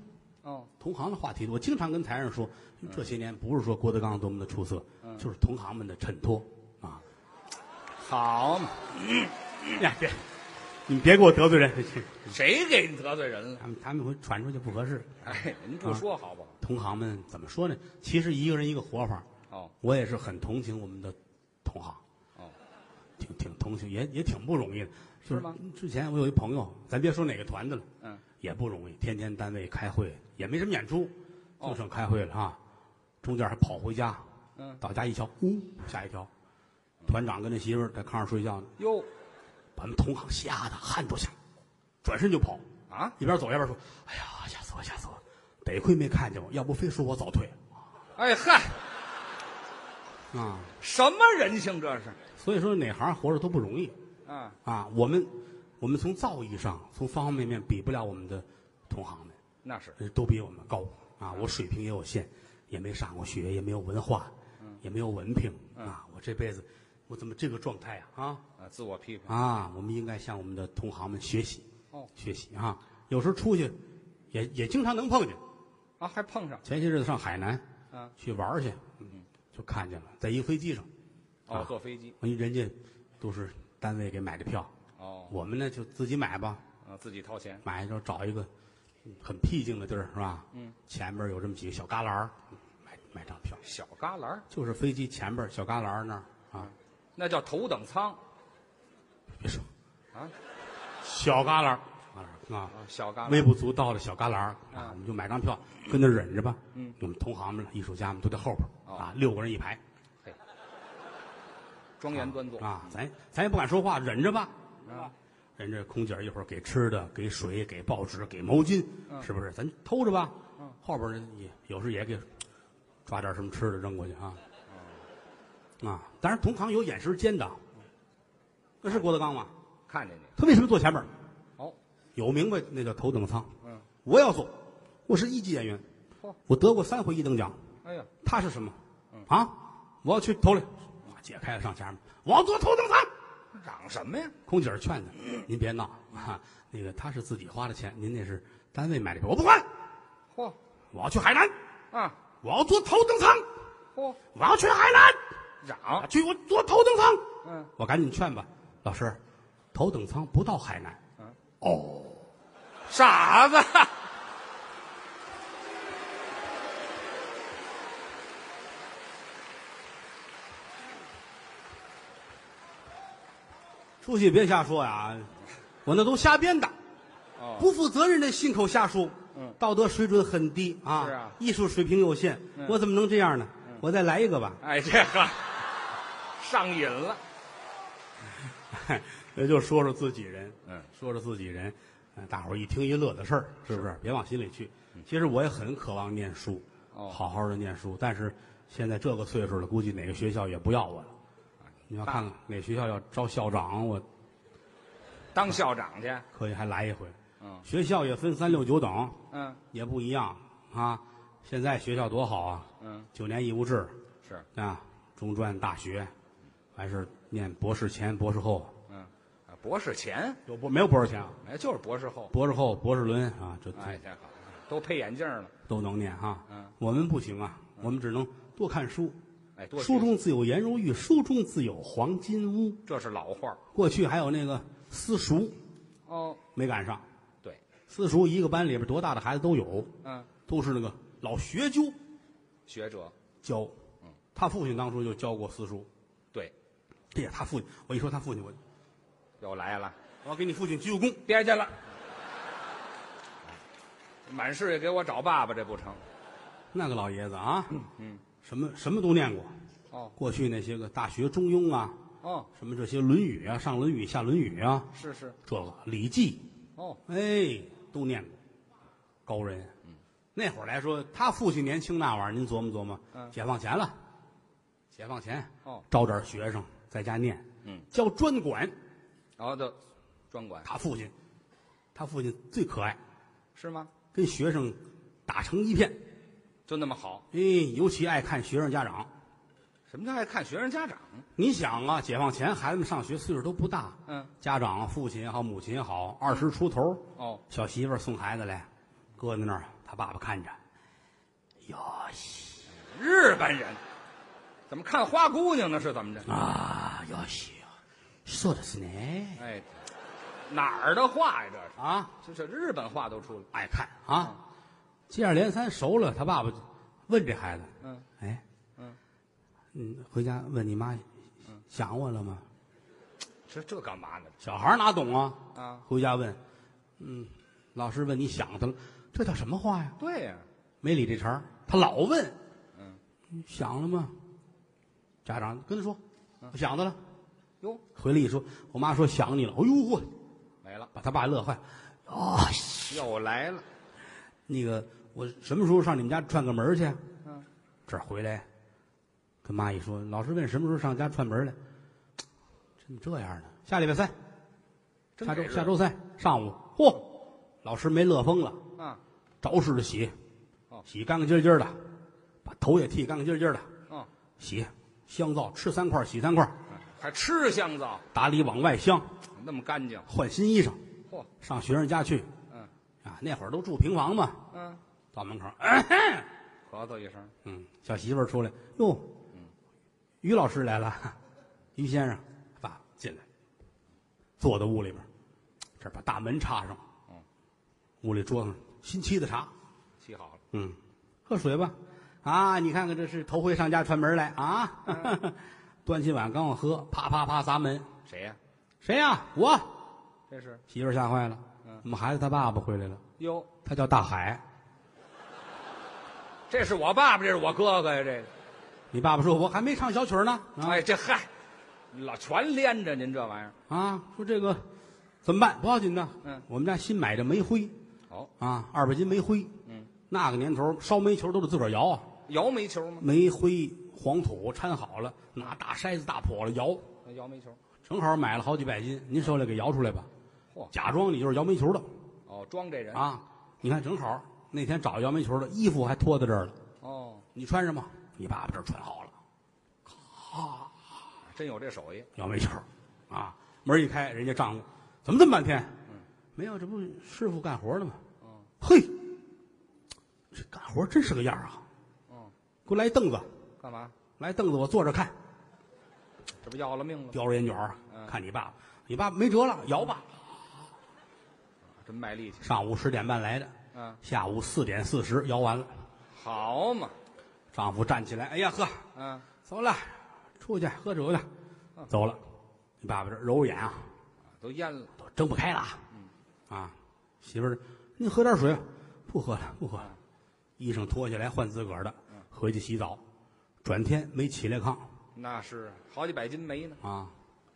哦，同行的话题多。我经常跟台上说，这些年不是说郭德纲多么的出色，就是同行们的衬托啊。好嘛，呀，别，你们别给我得罪人，谁给你得罪人了？他们他们会传出去不合适。哎，您不说好不好？同行们怎么说呢？其实一个人一个活法，哦我也是很同情我们的同行，哦，挺挺同情，也也挺不容易的。就是吗？之前我有一朋友，咱别说哪个团的了，嗯，也不容易，天天单位开会，也没什么演出，哦。就剩开会了啊。中间还跑回家，嗯。到家一瞧，呜，吓一跳，团长跟那媳妇儿在炕上睡觉呢，哟。把我们同行吓得汗都下，转身就跑，啊，一边走一边说：“哎呀，吓死我，吓死我！得亏没看见我，要不非说我早退。哎嗨，啊。”什么人性这是？所以说哪行活着都不容易啊，啊。我们我们从造诣上，从方方面面比不了我们的同行们，那是呃都比我们高啊。我水平也有限，也没上过学，也没有文化，也没有文凭啊。我这辈子我怎么这个状态啊？啊啊，自我批评啊！我们应该向我们的同行们学习哦学习啊。有时候出去也也经常能碰见。啊，还碰上前些日子上海南啊，去玩儿去，嗯，就看见了，在一个飞机上，哦啊，坐飞机人家都是单位给买的票，哦，我们呢就自己买吧，啊，自己掏钱。买就找一个嗯很僻静的地儿是吧？嗯，前面有这么几个小旮旯儿，买买张票，小旮旯儿？就是飞机前边小旮旯儿那儿啊，那叫头等舱。别说。啊？小旮旯儿，旮旯儿啊啊，，小旮旯微不足道的小旮旯儿啊啊，我们就买张票跟那儿忍着吧。嗯，我们同行们、艺术家们都在后边哦。啊，六个人一排。嘿，庄严端坐啊，咱咱也不敢说话，忍着吧。啊，人家空姐儿一会儿给吃的，给水，给报纸，给毛巾，嗯是不是？咱偷着吧。嗯后边人也有时也给抓点什么吃的扔过去啊。嗯啊，当然同行有眼神尖的，那是郭德纲吗？看见你他为什么坐前面？哦，有明白那叫头等舱。嗯，我要坐，我是一级演员嚯，我得过三回一等奖。哎呀，他是什么？嗯啊，我要去头里，哇解开了上前面，我要坐头等舱。嚷什么呀？空姐儿劝他：“您别闹啊，那个他是自己花的钱，您那是单位买的票，我不管，嚯我要去海南，啊，我要坐头等舱，嚯，我要去海南，嚷，去我坐头等舱。嗯，我赶紧劝吧，老师，头等舱不到海南。嗯哦，傻子，出去别瞎说呀，我那都瞎编的，哦，不负责任的信口瞎说，嗯道德水准很低啊，是啊艺术水平有限，嗯我怎么能这样呢？我再来一个吧。哎，这个上瘾了，也就说说自己人，嗯，说说自己人，嗯，大伙儿一听一乐的事儿，是不是？别往心里去。其实我也很渴望念书，哦好好的念书，但是现在这个岁数了，估计哪个学校也不要我了。你要看看哪学校要招校长，我当校长去，可以还来一回。嗯。学校也分三六九等，嗯。也不一样啊。现在学校多好啊，嗯，九年义务制是，啊，中专、大学，还是念博士前、博士后，嗯，啊博士前，有博没有博士前啊？哎，就是博士后，博士后、博士伦啊，这哎，太好，都配眼镜了，都能念哈。嗯，我们不行啊，我们只能多看书。哎，多书中自有颜如玉，书中自有黄金屋。这是老话儿过去还有那个私塾，哦，没赶上。对，私塾一个班里边多大的孩子都有，嗯，都是那个老学究学者，教。嗯他父亲当初就教过私塾。对，哎呀，他父亲，我一说他父亲，我又来了，我要给你父亲鞠个躬。别去了，满世界给我找爸爸，这不成？那个老爷子啊，嗯，什么什么都念过。哦过去那些个大学、中庸啊，哦，什么这些《论语》啊，上《论语》下《论语》啊，是是，这个《礼记》。哦，哎，都念过，高人。嗯那会儿来说，他父亲年轻那玩意儿，您琢磨琢磨。嗯解放前了，解放前哦，招点学生在家念，嗯，教专管。然后就专管他父亲，他父亲最可爱，是吗？跟学生打成一片。就那么好？哎，尤其爱看学生家长。什么叫爱看学生家长？你想啊，解放前孩子们上学岁数都不大，嗯，家长父亲也好，母亲也好，二十出头，哦，小媳妇儿送孩子来，搁在那儿，他爸爸看着，哟西日本人，怎么看花姑娘呢？是怎么着？啊，哟西，说的是呢哎，哪儿的话呀？这是啊，这，这是日本话都出来。爱看啊，接二连三熟了，他爸爸问这孩子，嗯，哎，嗯嗯，回家问你妈，想我了吗？这这干嘛呢？小孩哪懂啊？啊，回家问，嗯，老师问你想他了，这叫什么话呀？对呀、没理这茬儿他老问，嗯，想了吗？家长跟他说，嗯我想他了。哟，回来一说，我妈说想你了。哎呦嚯，没了，把他爸乐坏。哦，又来了。那个我什么时候上你们家串个门去？嗯，这儿回来，跟妈一说，老师问什么时候上家串门来，怎么这样呢？下礼拜三，下周下周三上午，嚯，老师没乐疯了，啊，着实的洗哦，洗干干净净的，把头也剃干干净净的，嗯，洗香皂吃三块洗三块，还吃香皂，打里往外香，那么干净。换新衣裳，嚯，上学生家去嗯啊，那会儿都住平房嘛，嗯，到门口，咳嗽一声，嗯，小媳妇儿出来，哟，于老师来了，于先生，爸进来，坐在屋里边，这儿把大门插上，嗯，屋里桌上新沏的茶，沏好了。嗯，喝水吧，啊，你看看这是头回上家串门来啊，端起碗刚要喝，啪啪啪砸门，谁呀、谁呀、我这是媳妇儿吓坏了，嗯我们孩子他爸爸回来了，哟，他叫大海，这是我爸爸，这是我哥哥呀。这个，你爸爸说我还没唱小曲儿呢，啊哎，这嗨，老全连着您这玩意儿。啊，说这个怎么办？不要紧的，嗯我们家新买的煤灰哦，啊，二百斤煤灰，嗯，那个年头烧煤球都得自个儿摇啊，摇煤球吗？煤灰黄土掺好了，拿大筛子大笸箩摇，摇煤球。正好买了好几百斤，您手里给摇出来吧，嚯，假装你就是摇煤球的哦，装这人。啊，你看正好那天找摇煤球的衣服还脱在这儿了，哦，你穿上吗？你爸爸这儿穿好了，真有这手艺。摇煤球，啊，门一开，人家丈夫怎么这么半天？没有，这不师傅干活呢吗？嘿，这干活真是个样儿啊！嗯，给我来凳子，干嘛？来凳子，我坐着看，这不要了命了？叼着烟卷儿嗯看你爸爸，你爸爸没辙了，摇吧。真卖力气。上午十点半来的，嗯，下午四点四十摇完了，好嘛。丈夫站起来，哎呀呵，嗯，走了，出去喝酒去，走了。你爸爸这揉揉眼啊，都淹了。都睁不开了。啊，媳妇儿，你喝点水。不喝了，不喝了。衣裳脱下来换自个儿的，回去洗澡。转天没起来炕那是好几百斤煤呢。啊，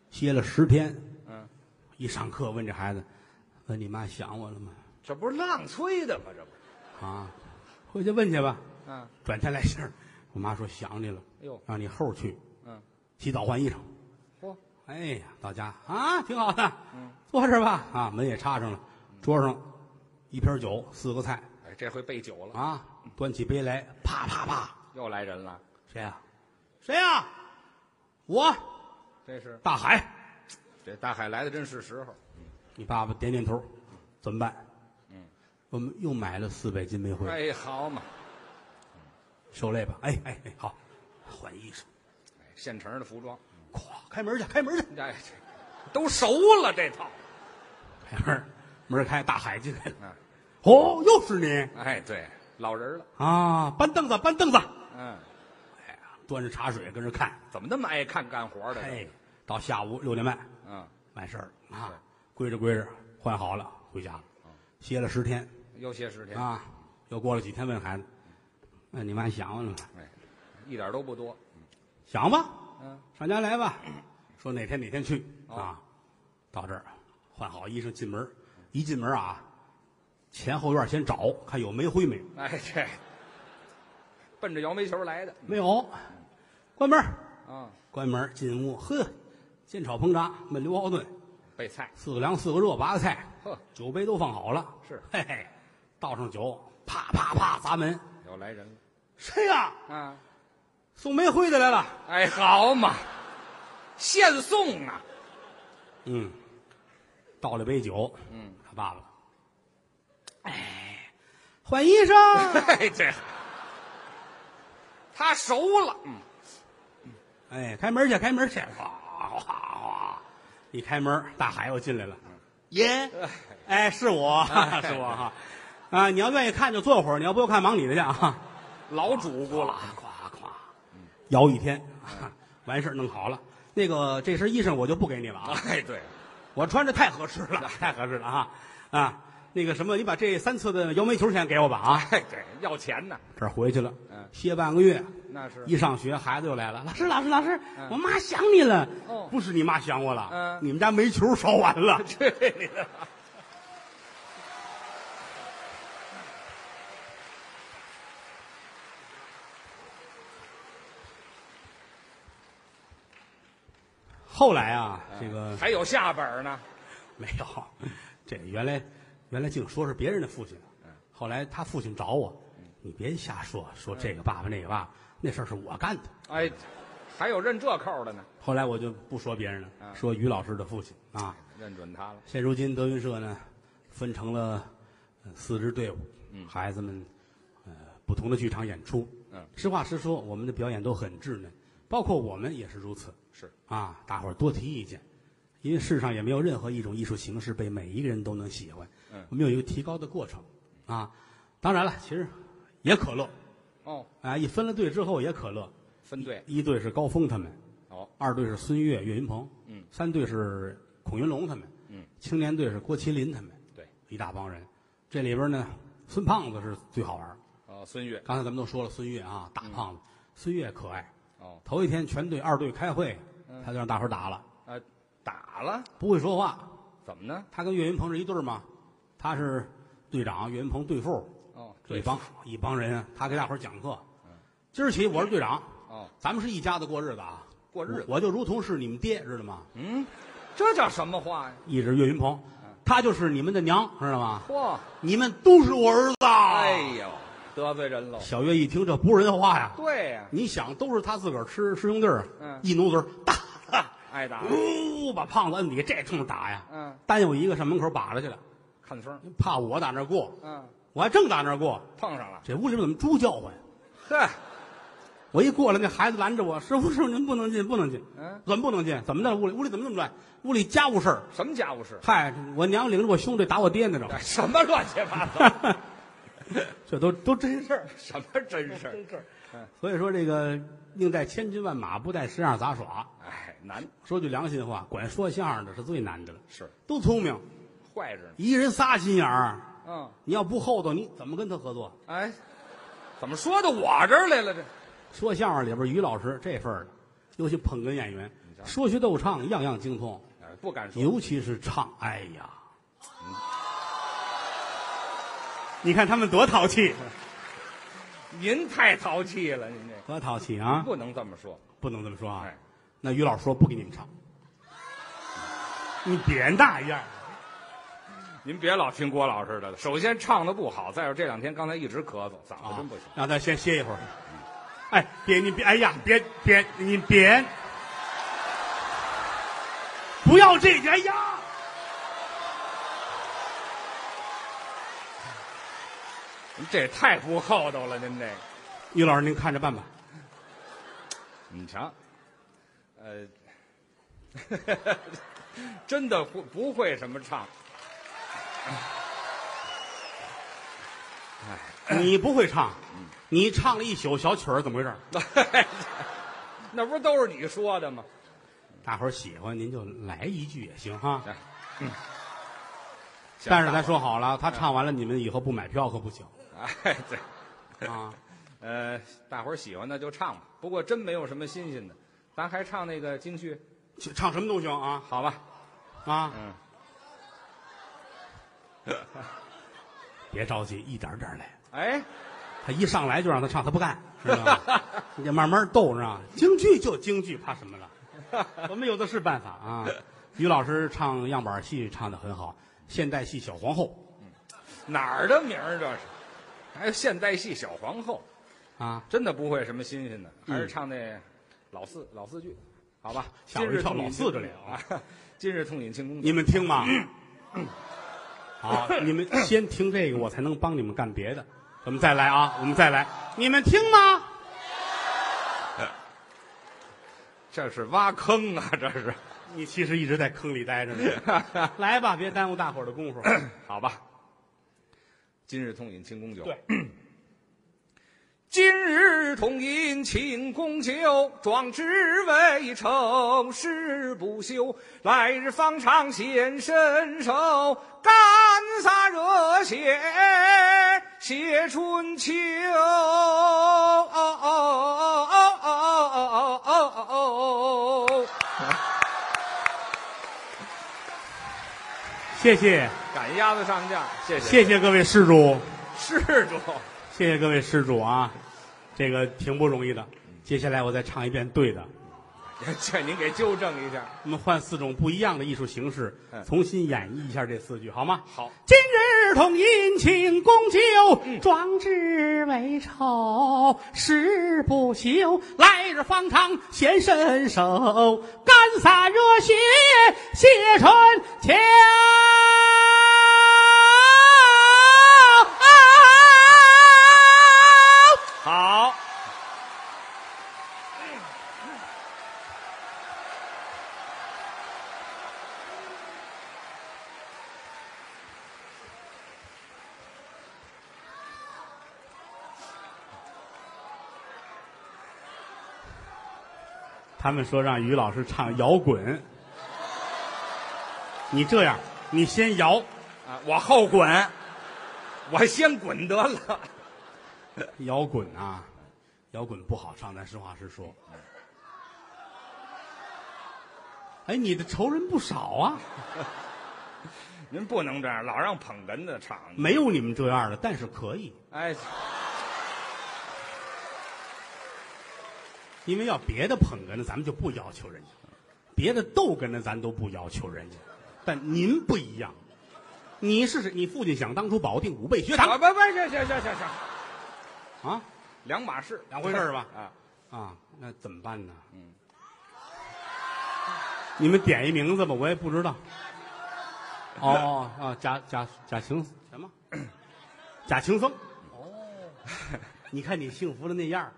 歇了十天。嗯，一上课问这孩子，问你妈想我了吗？这不是浪催的吗？这不。啊，回去问去吧。嗯，转天来信儿，我妈说想你了，哎呦，让你后去嗯，洗澡换衣裳。嚯，哎呀，到家啊，挺好的，嗯，坐这吧。啊，门也插上了，桌上一瓶酒，四个菜哎，这回备酒了，啊，端起杯来，啪啪啪，又来人了。谁呀、谁呀、我这是大海。这大海来的真是时候。你爸爸点点头，怎么办？嗯，我们又买了四百斤煤灰，哎，好嘛，受累吧？哎哎哎，好，换衣裳，哎，现成的服装。咵，开门去，开门去，哎，这都熟了这套。开门，门开，大海进来了。嗯，哦，又是你哎，对，老人了。啊！搬凳子，搬凳子。嗯，哎呀，端着茶水跟着看。怎么那么爱看干活的？哎，到下午六点半嗯，完事儿了啊，归着归着换好了回家了，歇了十天又歇十天。啊，又过了几天问孩子，那你妈想我了吗？哎，一点都不多。想吧，嗯，上家来吧。说哪天哪天去哦啊？到这儿换好衣裳进门，一进门啊，前后院先找看有煤灰没有，哎，这奔着摇煤球来的。没有，关门，啊，关门进屋，呵，煎炒烹炸焖溜熬炖，备菜。四个凉四个热八个菜，呵，酒杯都放好了，是嘿嘿，倒上酒，啪啪啪砸门，又来人了。谁呀？啊，送煤灰的来了。哎，好嘛，现送啊。嗯，倒了杯酒，嗯，他爸爸，哎，换衣裳。哎，这他熟了，嗯，哎，开门去，开门去，哗哗哗！一开门，大海又进来了。爷，哎，是我，是我哈。啊，你要愿意看就坐会儿，你要不要看忙你的去啊。老主顾了，夸夸，摇一天，完事儿弄好了。那个这身衣裳我就不给你了啊。哎，对，我穿着太合适了，太合适了啊啊！那个什么，你把这三次的摇煤球钱给我吧啊！哎，对，要钱呢。这儿回去了，嗯，歇半个月。那是一上学，孩子又来了。老师，老师，老师，我妈想你了。哦不是你妈想我了，嗯你们家煤球烧完了。去你的！后来啊，这个还有下本呢。没有，这原来原来净说是别人的父亲，后来他父亲找我，你别瞎说，说这个爸爸那个爸爸，那事儿是我干的。哎，还有认这扣的呢，后来我就不说别人了，嗯说于老师的父亲啊。认准他了。现如今德云社呢，分成了呃四支队伍，嗯孩子们呃不同的剧场演出。嗯，实话实说，我们的表演都很稚嫩，包括我们也是如此。是啊，大伙儿多提意见，因为世上也没有任何一种艺术形式被每一个人都能喜欢。嗯我们有一个提高的过程啊。当然了，其实也可乐哦，啊，一分了队之后也可乐。分队一队是高峰他们，哦，二队是孙越、岳云鹏，嗯，三队是孔云龙他们，嗯，青年队是郭麒麟他们，对，一大帮人。这里边呢，孙胖子是最好玩儿。哦，孙越刚才咱们都说了，孙越啊，大胖子，孙越可爱。哦，头一天全队二队开会，他就让大伙儿打了，啊，打了，不会说话。怎么呢？他跟岳云鹏是一对儿嘛，他是队长，岳云鹏队副。哦，这一帮一帮人，他给大伙儿讲课。今儿起我是队长，哦，咱们是一家子过日子啊。过日子我我就如同是你们爹，知道吗？嗯，这叫什么话呀？一直岳云鹏，他就是你们的娘，知道吗？嚯，你们都是我儿子。哎呦，得罪人喽。小月一听这不是人话呀，对呀，你想都是他自个儿吃师兄弟儿，嗯一努嘴儿打，挨打，呜，把胖子摁底下，这冲着打呀。嗯，单有一个上门口把着去了，看风，怕我打那儿过，嗯，我还正打那儿过，碰上了，这屋里边怎么猪叫唤？呵，我一过来，那孩子拦着我，师傅师傅您不能进，不能进。嗯，怎么不能进？怎么的？屋里屋里怎么那么乱？屋里家务事儿。什么家务事？嗨，我娘领着我兄弟打我爹呢，哎什么乱七八糟？这 这都都真事儿。什么真事儿？事儿。所以说这个宁带千军万马，不带十样杂耍。哎，难说句良心话，管说相声的是最难的了，是都聪明，坏着呢。一人仨心眼儿。嗯，你要不厚道，你怎么跟他合作？哎，怎么说到我这儿来了？这说相声里边，于老师这份儿的，尤其捧哏演员，说学逗唱样样精通，哎，不敢说。尤其是唱，哎呀，你看他们多淘气，您太淘气了，您这多淘气啊！不能这么说。不能这么说啊哎。那于老师说不给你们唱，你别那样。您别老听郭老师的了，首先唱的不好，再有这两天刚才一直咳嗽，嗓啊子真不行。让他先歇一会儿。哎，别你别，哎呀，别别你别，不要这句，哎呀，您这也太不厚道了，您这个。于老师您看着办吧。你瞧，呃，真的不不会什么唱。你不会唱，你唱了一宿小曲儿，怎么回事？那不都是你说的吗？大伙儿喜欢您就来一句也行哈。嗯但是咱说好了，他唱完了，你们以后不买票可不行哎，对，啊。呃，大伙儿喜欢那就唱吧。不过真没有什么新鲜的，咱还唱那个京剧，唱什么都行啊好吧？啊！嗯，别着急，一点点来。哎，他一上来就让他唱，他不干，知道吗？你得慢慢逗，知道吗？京剧就京剧，怕什么了？我们有的是办法啊。于老师唱样板戏唱的很好，现代戏小皇后哪儿的名儿这是？还有现代戏小皇后，啊，真的不会什么新鲜的，还是嗯唱那老四老四句，好吧？吓我一跳今日痛饮老四这里啊，今日痛饮庆功酒，你们听吗？好，你们先听这个，我才能帮你们干别的。我们再来啊，我们再来，你们听吗？这是挖坑啊！这是，你其实一直在坑里待着呢。来吧，别耽误大伙儿的功夫。好吧。今日痛饮庆功酒。对。今日痛饮庆功酒，壮志未酬誓不休。来日方长显身手，干洒热血写春秋。谢谢，赶鸭子上架，谢谢，谢谢各位施主，施主，谢谢各位施主啊，这个挺不容易的。接下来我再唱一遍对的，劝您给纠正一下。我们换四种不一样的艺术形式，重新演绎一下这四句，好吗？好。今日同饮庆功酒，壮志未酬誓不休，来日方长显身手，干洒热血写春秋。他们说让于老师唱摇滚，你这样，你先摇，啊，我后滚，我先滚得了。摇滚啊，摇滚不好唱，咱实话实说。哎，你的仇人不少啊！您不能这样，老让捧哏的唱。没有你们这样的，但是可以。哎，因为要别的捧哏的，咱们就不要求人家；别的逗哏的，咱都不要求人家。但您不一样，你是你父亲想当初保定五倍学堂。不不不，行行行行行。啊，两码事，两回事吧？啊啊，那怎么办呢？嗯，你们点一名字吧，我也不知道。哦哦啊，贾贾贾青什么？贾晴风。哦，你看你幸福的那样。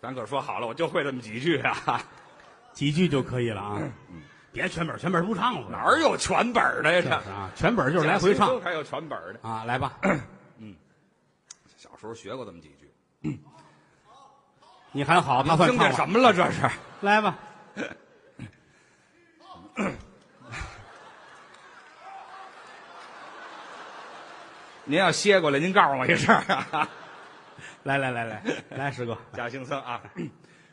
咱可说好了，我就会这么几句啊，几句就可以了啊。嗯，别全本全本不唱了，哪儿有全本的呀？这是啊，全本就是来回唱，还有全本的啊，来吧。嗯小时候学过这么几句，你还好，他算听见什么了？这是，来吧。您要歇过来，您告诉我一声。来来来来来，师哥，贾行僧啊，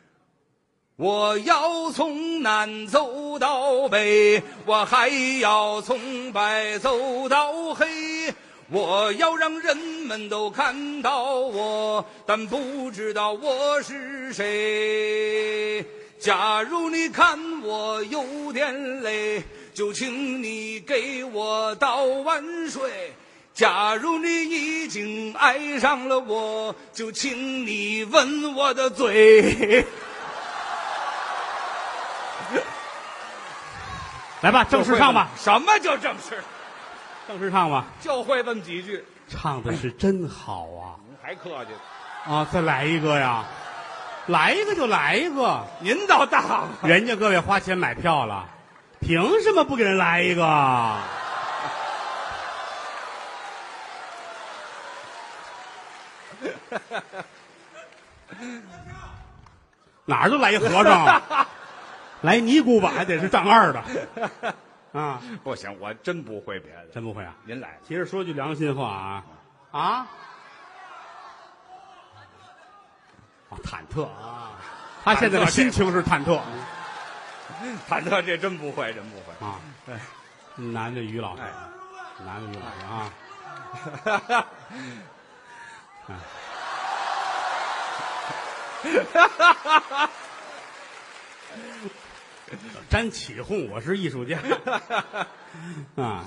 我要从南走到北，我还要从白走到黑。我要让人们都看到我，但不知道我是谁。假如你看我有点累，就请你给我倒碗水。假如你已经爱上了我，就请你吻我的嘴。来吧，正式唱吧。什么叫正式？正式唱吧，就会这么几句，唱的是真好啊！您还客气啊？再来一个呀，来一个就来一个，您倒大方。人家各位花钱买票了，凭什么不给人来一个？哪儿都来一和尚，来尼姑吧，还得是丈二的。啊，不行，我真不会别的，真不会啊！您来，其实说句良心话啊，啊，啊，忐忑啊，他现在的心情是忐忑，忐忑，这真不会，真不会。啊！对，男的于老师，男的于老师啊，哈哈，哈哈哈。沾起哄，我是艺术家啊！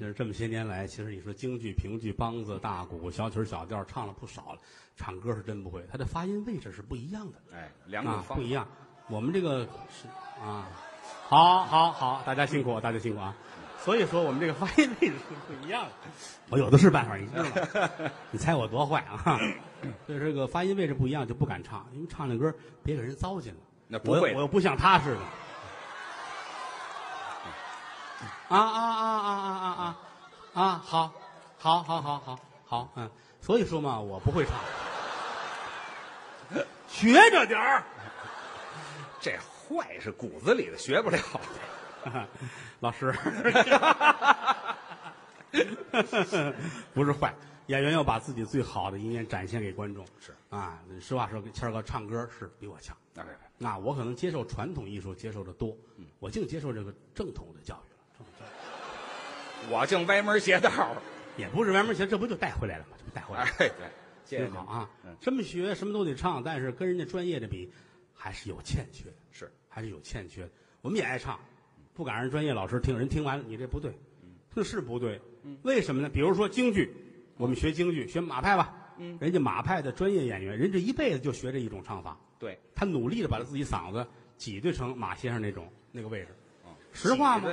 就是这么些年来，其实你说京剧、评剧、梆子、大鼓、小曲、小调，唱了不少了。唱歌是真不会，它的发音位置是不一样的。哎，两种不一样。我们这个是啊，好，好，好，大家辛苦，大家辛苦啊！所以说我们这个发音位置是不一样的。我有的是办法，你知道吗？你猜我多坏啊！所以这个发音位置不一样就不敢唱，因为唱那歌别给人糟践了。那不会我我又不像他似的。啊啊啊啊啊啊啊！啊，好，好，好，好，好，好，嗯，所以说嘛，我不会唱，学着点儿。这坏是骨子里的，学不了。老师，不是坏，演员要把自己最好的一面展现给观众。是啊，实话说，谦儿哥唱歌是比我强。哎，那我可能接受传统艺术接受的多，我净接受这个正统的教育了。我净歪门邪道。也不是歪门邪，这不就带回来了吗？这不带回来了。哎，对，谢谢您挺好啊嗯，什么学什么都得唱，但是跟人家专业的比，还是有欠缺的，是还是有欠缺的。我们也爱唱，不敢让专业老师听，人听完了你这不对，这是不对。为什么呢？比如说京剧，我们学京剧，学马派吧，嗯。人家马派的专业演员，人这一辈子就学这一种唱法，对，他努力的把他自己嗓子挤兑成马先生那种那个位置。哦实话嘛，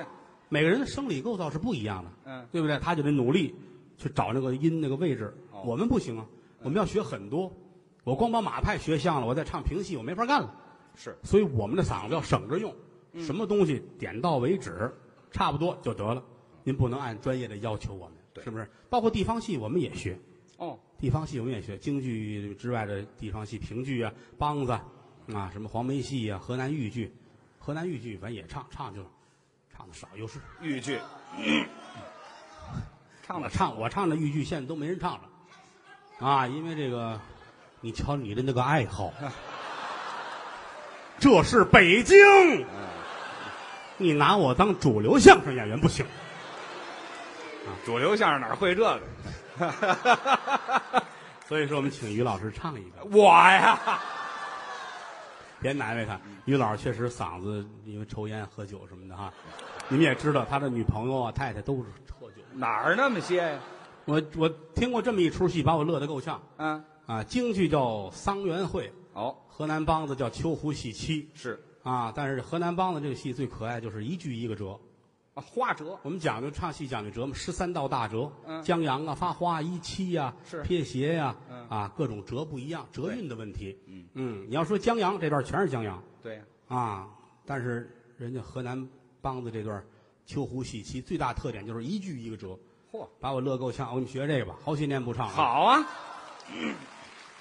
每个人的生理构造是不一样的，嗯。对不对？他就得努力去找那个音那个位置。哦。我们不行啊，我们要学很多。我光把马派学像了，我再唱评戏，我没法干了。是。所以我们的嗓子要省着用，嗯。什么东西点到为止，差不多就得了。您不能按专业的要求我们，对是不是？包括地方戏我们也学，哦，地方戏我们也学，京剧之外的地方戏，评剧啊、梆子啊、什么黄梅戏啊、河南豫剧，河南豫剧反正也唱，唱就唱的少，又是豫剧，唱的唱我唱的豫剧现在都没人唱了，啊，因为这个，你瞧你的那个爱好，这是北京，你拿我当主流相声演员不行。主流相声哪会这个？所以说，我们请于老师唱一个，我呀，别难为他。于老师确实嗓子因为抽烟喝酒什么的哈，你们也知道他的女朋友啊、太太都是喝酒。哪儿那么些呀？我我听过这么一出戏，把我乐得够呛嗯，啊！京剧叫《桑园会》，哦，河南梆子叫《秋胡戏妻》。是啊，但是河南梆子这个戏最可爱，就是一句一个折。啊，花折，我们讲究唱戏讲究折嘛，十三道大折，嗯。江阳啊、发花、一七呀、是。撇斜呀、嗯。啊，各种折不一样，折韵的问题。嗯。嗯，你要说江阳这段全是江阳对，啊，但是人家河南梆子这段秋胡戏七最大特点就是一句一个折，嚯，把我乐够呛。我给你学这个吧，好些年不唱了。，好啊，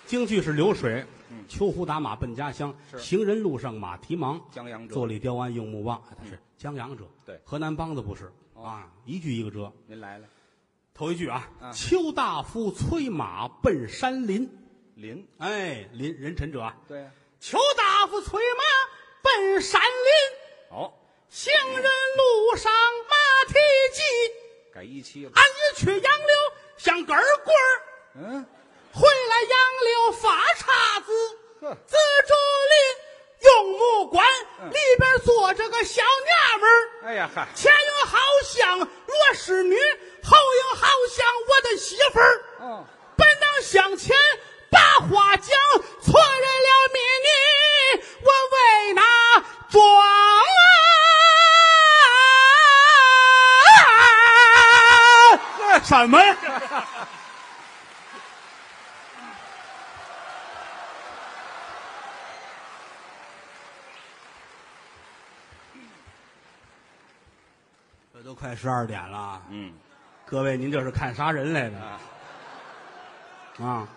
京剧是流水，秋胡打马奔家乡，行人路上马蹄忙。江洋折，坐立雕鞍用木棒，他是江洋者。对。河南梆子不是哦。啊，一句一个折。您来了，头一句啊，嗯邱大夫催马奔山林。林，哎，林人臣者啊，对呀，邱大夫催马奔山林，哦，行人路上马蹄疾。改一期了，俺一去杨柳像根棍儿，嗯，回来杨柳发叉子。呵，自竹林用木棺，嗯里边坐着个小娘们儿。哎呀嗨，前有好像罗氏女，后有好像我的媳妇儿。哦，本当向前把话讲，错认了秘密，我为哪装啊？什么呀？都快十二点了，嗯，各位，您这是看啥人来的？啊，啊，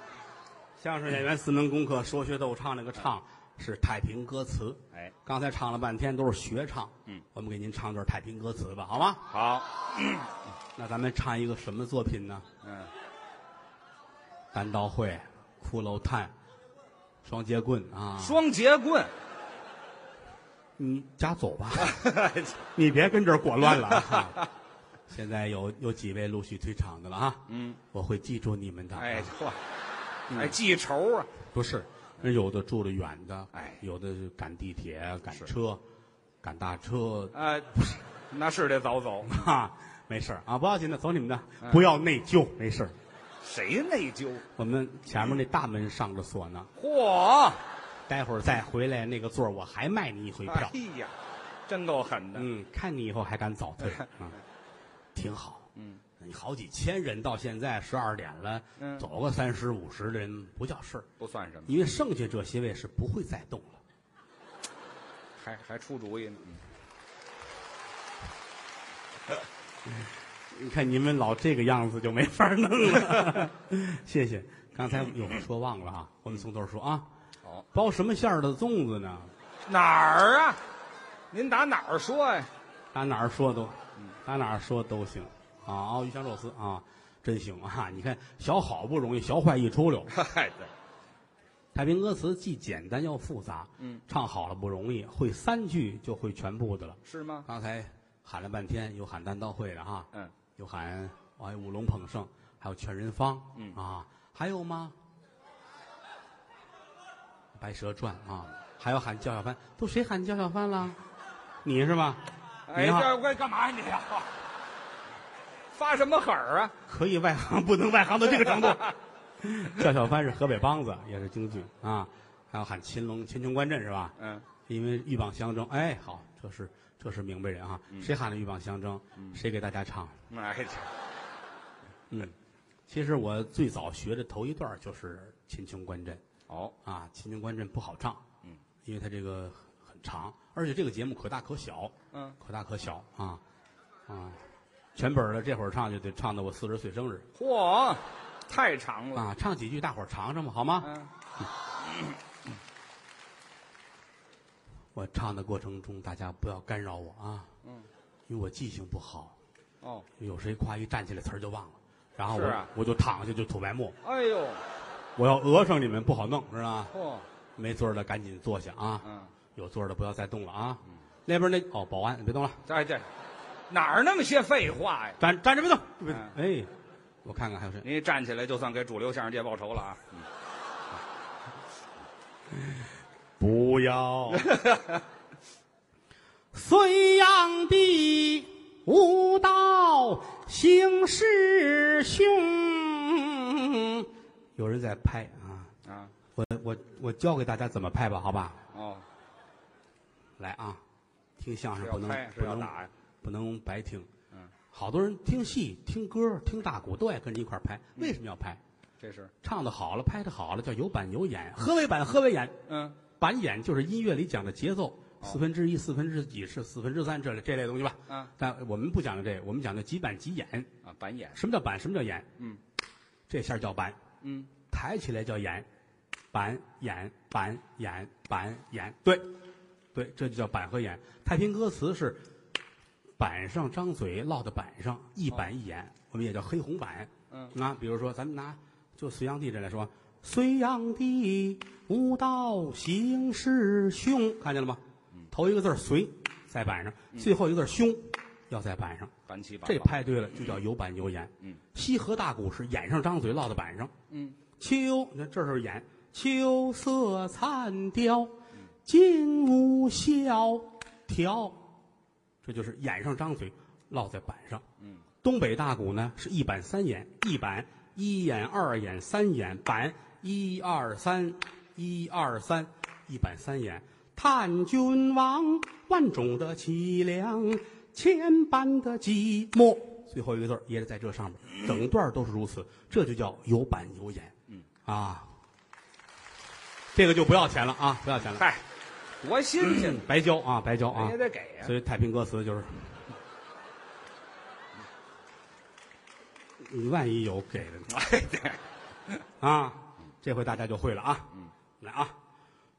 相声演员四门功课，说学逗唱，那个唱是太平歌词。哎，刚才唱了半天都是学唱，嗯，我们给您唱段太平歌词吧，好吗？好，那咱们唱一个什么作品呢？嗯，单刀会、骷髅叹、双截棍啊！双截棍，你家走吧，你别跟这儿裹乱了啊！现在有有几位陆续退场的了啊，嗯，我会记住你们的。哎记仇啊，不是，人有的住的远的，哎。有的是赶地铁、赶车、赶大车，啊，那是得早走，啊，没事儿。啊，不要紧的，走你们的，嗯。不要内疚，没事儿。谁内疚？我们前面那大门上着锁呢，嚯，待会儿再回来那个座儿我还卖你一回票哎。呀，真够狠的，嗯，看你以后还敢早退啊！挺好。嗯，你好几千人到现在十二点了，嗯走个三十五十的人不叫事儿，不算什么，因为剩下这些位是不会再动了。还还出主意呢。嗯你看你们老这个样子就没法弄了。谢谢，刚才有说忘了啊，我们从头说啊，好，包什么馅儿的粽子呢？哪儿啊？您打哪儿说呀？打哪儿说都，打哪儿说都行啊。熬鱼香肉丝啊，真行啊！你看小好不容易，小坏一出溜。嗨，对，太平歌词既简单又复杂，嗯，唱好了不容易，会三句就会全部的了。是吗？刚才喊了半天，有喊单刀会的哈，嗯，有喊哎舞龙捧圣，还有劝人方，嗯啊，还有吗？白蛇传啊，还要喊叫小帆，都谁喊叫小帆了？你是吧？哎，你好这我干嘛呀你呀？发什么狠儿啊？可以外行，不能外行到这个程度。叫小帆是河北梆子，也是京剧啊。还要喊秦龙、秦琼关阵是吧？嗯，因为鹬蚌相争，哎，好，这是这是明白人啊。谁喊的鹬蚌相争？谁给大家唱？哎，这嗯，其实我最早学的头一段就是秦琼关阵哦，啊。秦军观阵不好唱，嗯，因为它这个很长，而且这个节目可大可小，嗯，可大可小啊啊。全本的这会儿唱就得唱到我四十岁生日嚯，太长了。啊，唱几句大伙儿尝尝吧，好吗？嗯，我唱的过程中，大家不要干扰我啊，嗯，因为我记性不好，哦，有谁夸一站起来词儿就忘了，然后我、是啊我就躺下就吐白沫，哎呦，我要讹上你们不好弄，知道吗？嚯，没座儿的赶紧坐下啊，嗯，有座儿的不要再动了啊。那边那哦，保安别动了，这这哪儿那么些废话呀？站站着别动。别动哎，我看看还有谁？你站起来，就算给主流相声界报仇了啊！不要。隋炀帝无道行师兄，有人在拍啊，啊，我我我教给大家怎么拍吧，好吧？哦，来啊，听相声不能拍不能要打呀？不能白听。嗯，好多人听戏、听歌、听大鼓都爱跟着一块儿拍，嗯为什么要拍？这是，唱的好了，拍的好了，叫有板有眼。何为板？何为眼？嗯，板眼就是音乐里讲的节奏，四分之一、四分之几是四分之三，这类这类东西吧。啊但我们不讲究这个，我们讲究几板几眼。啊，板眼，什么叫板？什么叫眼？嗯这下叫板，嗯，抬起来叫眼，板眼板眼板眼，对，对，这就叫板和眼。太平歌词是板上张嘴落到板上，一板一眼，我们也叫黑红板。嗯，啊，比如说咱们拿就隋炀帝这来说，隋炀帝无道行师兄，看见了吗？头一个字隋在板上，最后一个字儿兄要在板上。板起板这落，拍对了，就叫有板有眼。嗯，西河大鼓是眼上张嘴落在板上。嗯，秋，你看这是眼，秋色残凋，金乌萧条，这就是眼上张嘴落在板上。嗯，东北大鼓呢是一板三眼，一板一眼二眼三眼板一二三一二三一板三眼。叹君王万种的凄凉，千般的寂寞。最后一个字儿也得在这上面，整段都是如此，这就叫有板有眼。嗯啊，这个就不要钱了啊，不要钱了，嗨，多新鲜，白交啊，白交啊也。得给呀所。以太平歌词就是，你万一有给的呢哎，对，啊，这回大家就会了啊。嗯，来啊，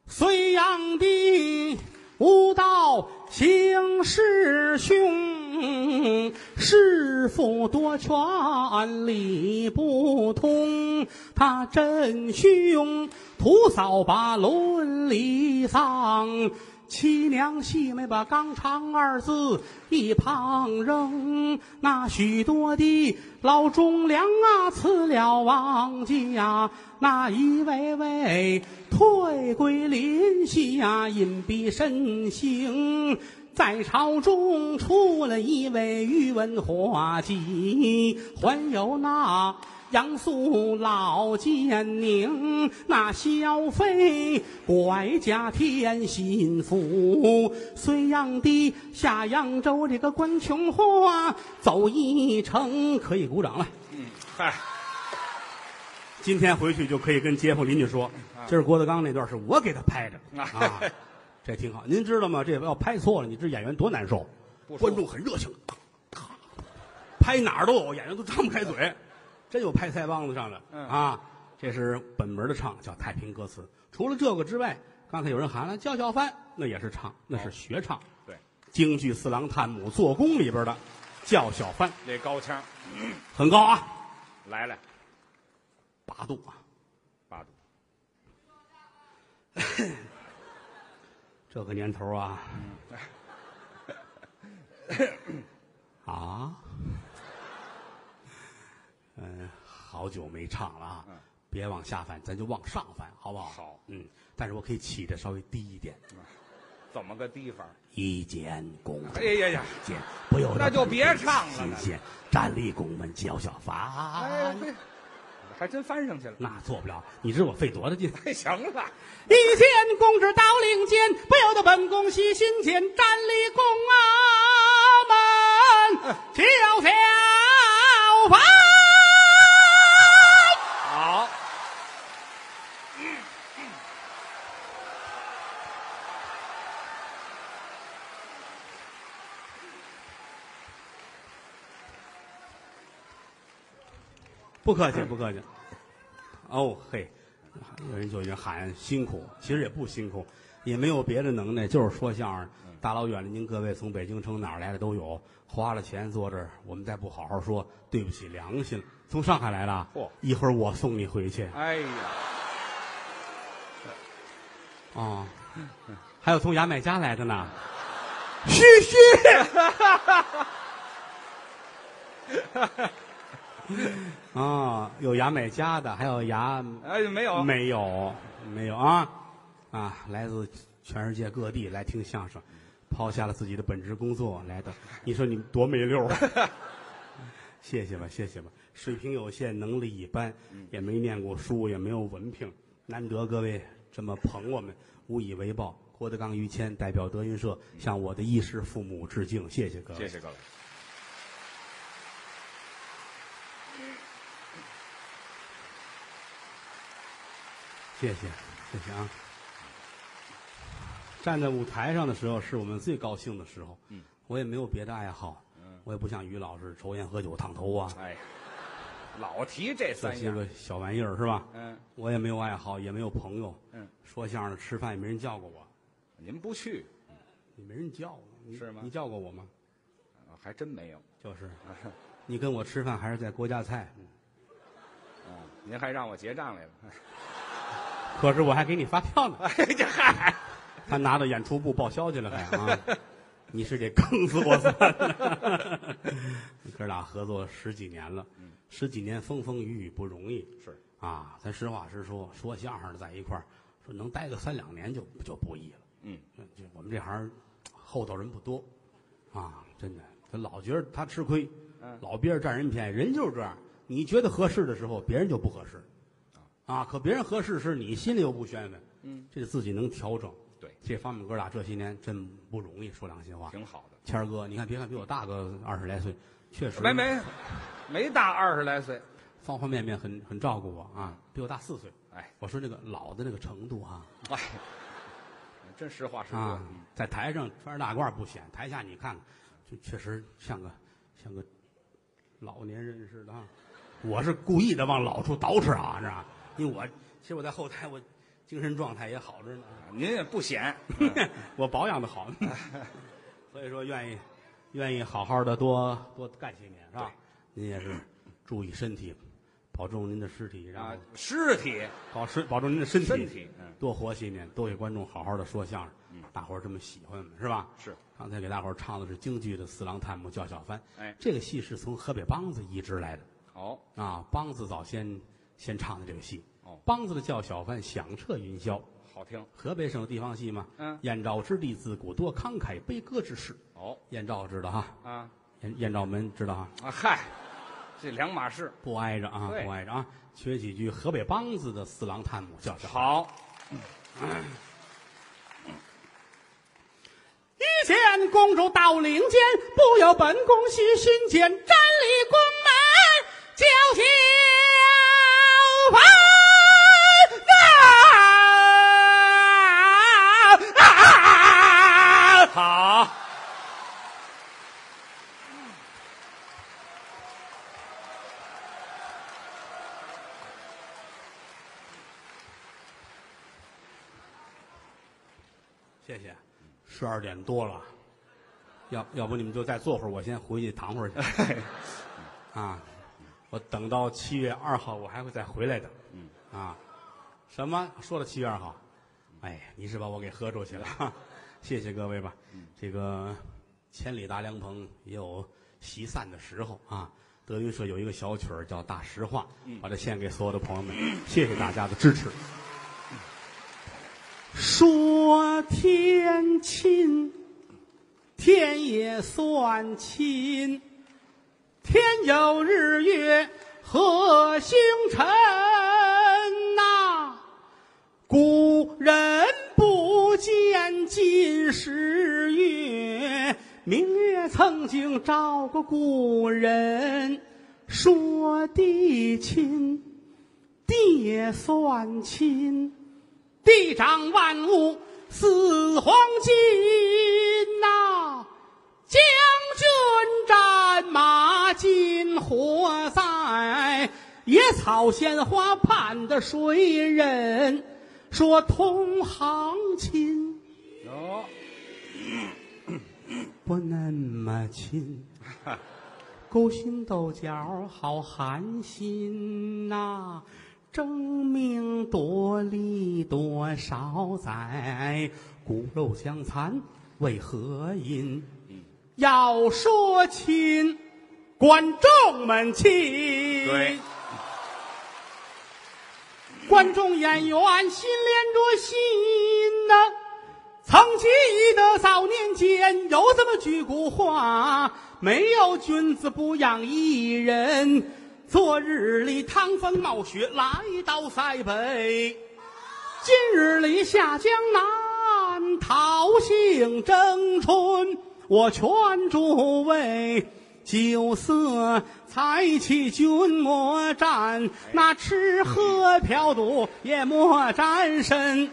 隋炀帝无道行师兄，师傅多劝理不通，他真凶徒扫把伦理丧。七娘细妹把肛肠二字一旁扔，那许多的老忠良啊辞了王家，那一位位退归林下，隐蔽身形。在朝中出了一位宇文化及，还有那杨素老奸佞，那萧妃拐家添心腹。隋炀帝下扬州，这个关琼花走一程，可以鼓掌了。嗯，嗨，今天回去就可以跟街坊邻居说，今儿郭德纲那段是我给他拍的啊，这挺好。您知道吗？这要拍错了，你这演员多难受。观众很热情，拍哪儿都有，演员都张不开嘴。真有拍腮帮子上的、嗯、啊！这是本门的唱，叫太平歌词。除了这个之外，刚才有人喊了叫小番，那也是唱，那是学唱。对，京剧《四郎探母》做工里边的叫小番，那高腔、嗯、很高啊！来来，八度啊，八度。这个年头啊，嗯、啊。嗯，好久没唱了啊！嗯、别往下翻，咱就往上翻，好不好？好。嗯，但是我可以起的稍微低一点。怎么个地方？一见宫，哎呀呀！见不由那就别唱了。新鲜，站立宫门叫小法。哎，还真翻上去了。那做不了，你知道我费多大劲？太行了。一见宫至到令间，不由得本宫喜心间，站立宫啊门叫小帆。不客气，不客气。哦嘿，有人就已经喊辛苦，其实也不辛苦，也没有别的能耐，就是说相声。大老远的，您各位从北京城哪儿来的都有，花了钱坐这儿，我们再不好好说，对不起良心。从上海来的，嚯！一会儿我送你回去。哎呀，哦，还有从牙买加来的呢，谢谢。啊、哦，有牙买加的，还有牙哎，没有，没有，没有啊啊！来自全世界各地来听相声，抛下了自己的本职工作来的，你说你多没溜儿？谢谢吧，谢谢吧。水平有限，能力一般，也没念过书，也没有文凭，难得各位这么捧我们，无以为报。郭德纲、于谦代表德云社向我的衣食父母致敬，谢谢各位，谢谢各位。谢谢，谢谢啊！站在舞台上的时候是我们最高兴的时候。嗯，我也没有别的爱好。嗯，我也不像于老师抽烟喝酒烫头啊。哎，老提这三些个小玩意儿是吧？嗯，我也没有爱好，也没有朋友。嗯，说相声吃饭也没人叫过我。您不去？你没人叫我，是吗？你叫过我吗？还真没有。就是，你跟我吃饭还是在郭家菜。嗯，您还让我结账来了。可是我还给你发票呢，哎呀嗨！他拿到演出部报销去了还啊！你是得坑死我算了！哥俩合作十几年了，十几年风风雨雨不容易。是啊，咱实话实说，说相声的在一块儿，说能待个三两年就就不易了。嗯，就我们这行厚道人不多啊，真的，他老觉得他吃亏，老憋着占人便宜，人就是这样。你觉得合适的时候，别人就不合适。啊！可别人合适时，你心里又不宣愤。嗯，这自己能调整。对，这方面哥俩这些年真不容易，说良心话。挺好的，谦儿哥，你看，别看比我大个二十来岁，确实没没没大二十来岁，方方面面很很照顾我啊，比我大四岁。哎，我说那个老的那个程度哈，哎，真实话实说。啊，在台上穿着大褂不显，台下你看看，就确实像个像个老年人似的啊。我是故意的往老处捯饬啊，是吧？因为我其实我在后台，我精神状态也好着呢。您也不显，我保养的好，所以说愿意愿意好好的多多干些年，是吧？您也是注意身体，保重您的尸体，然后尸体保身保重您的身体，身体多活些年，多给观众好好的说相声。大伙儿这么喜欢是吧？是。刚才给大伙儿唱的是京剧的《四郎探母》，叫小帆。哎，这个戏是从河北梆子移植来的。哦啊，梆子早先先唱的这个戏。哦，梆子的叫小贩，响彻云霄，好听。河北省的地方戏嘛。嗯。燕赵之地，自古多慷慨悲歌之士。哦，燕赵知道哈？啊。燕燕赵门知道哈？啊嗨，这两码事。不挨着啊，不挨着啊，缺几句河北梆子的四郎探母，叫叫。好，一见公主到领间，不由本宫喜心间，站立宫门叫叫啊！好，谢谢，十二点多了，要要不你们就再坐会儿，我先回去躺会儿去。啊，我等到七月二号，我还会再回来的。嗯，啊，什么说了七月二号？哎，你是把我给喝出去了，哈谢谢各位吧。这个千里大凉棚也有席散的时候啊。德云社有一个小曲儿叫《大实话》，把它献给所有的朋友们，谢谢大家的支持。说天亲，天也算亲，天有日月和星辰呐、古人不见今时月，明月曾经照过故人。说地亲，地也算亲。地长万物似黄金呐、将军金火在，野草鲜花盼的谁人，说同行亲，有 不那么亲。勾心斗角好寒心呐、争名夺利多少载，骨肉相残为何因？要说亲，观众们亲。观众演员心连着心呐、曾记得早年间有这么句古话：没有君子不养艺人。昨日里趟风冒雪来到塞北，今日里下江南讨杏争春。我劝诸位酒色财气君莫沾，那吃喝嫖赌也莫沾身。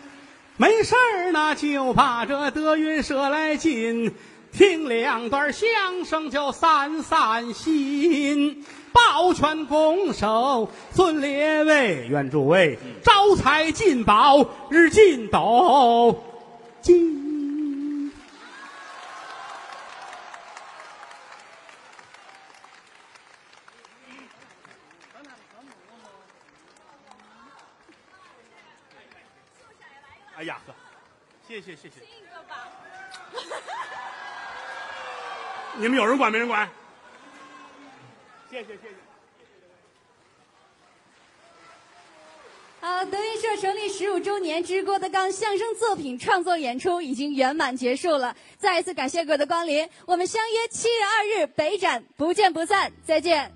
没事儿呢，就把这德云社来进，听两段相声就散散心。抱拳拱手，尊列位，愿诸位招财进宝，日进斗金。哎呀呵，谢谢谢谢。你们有人管没人管？谢谢谢谢。好，德云社成立十五周年之郭德纲相声作品创作演出已经圆满结束了，再一次感谢各位的光临，我们相约七月二日北展，不见不散，再见。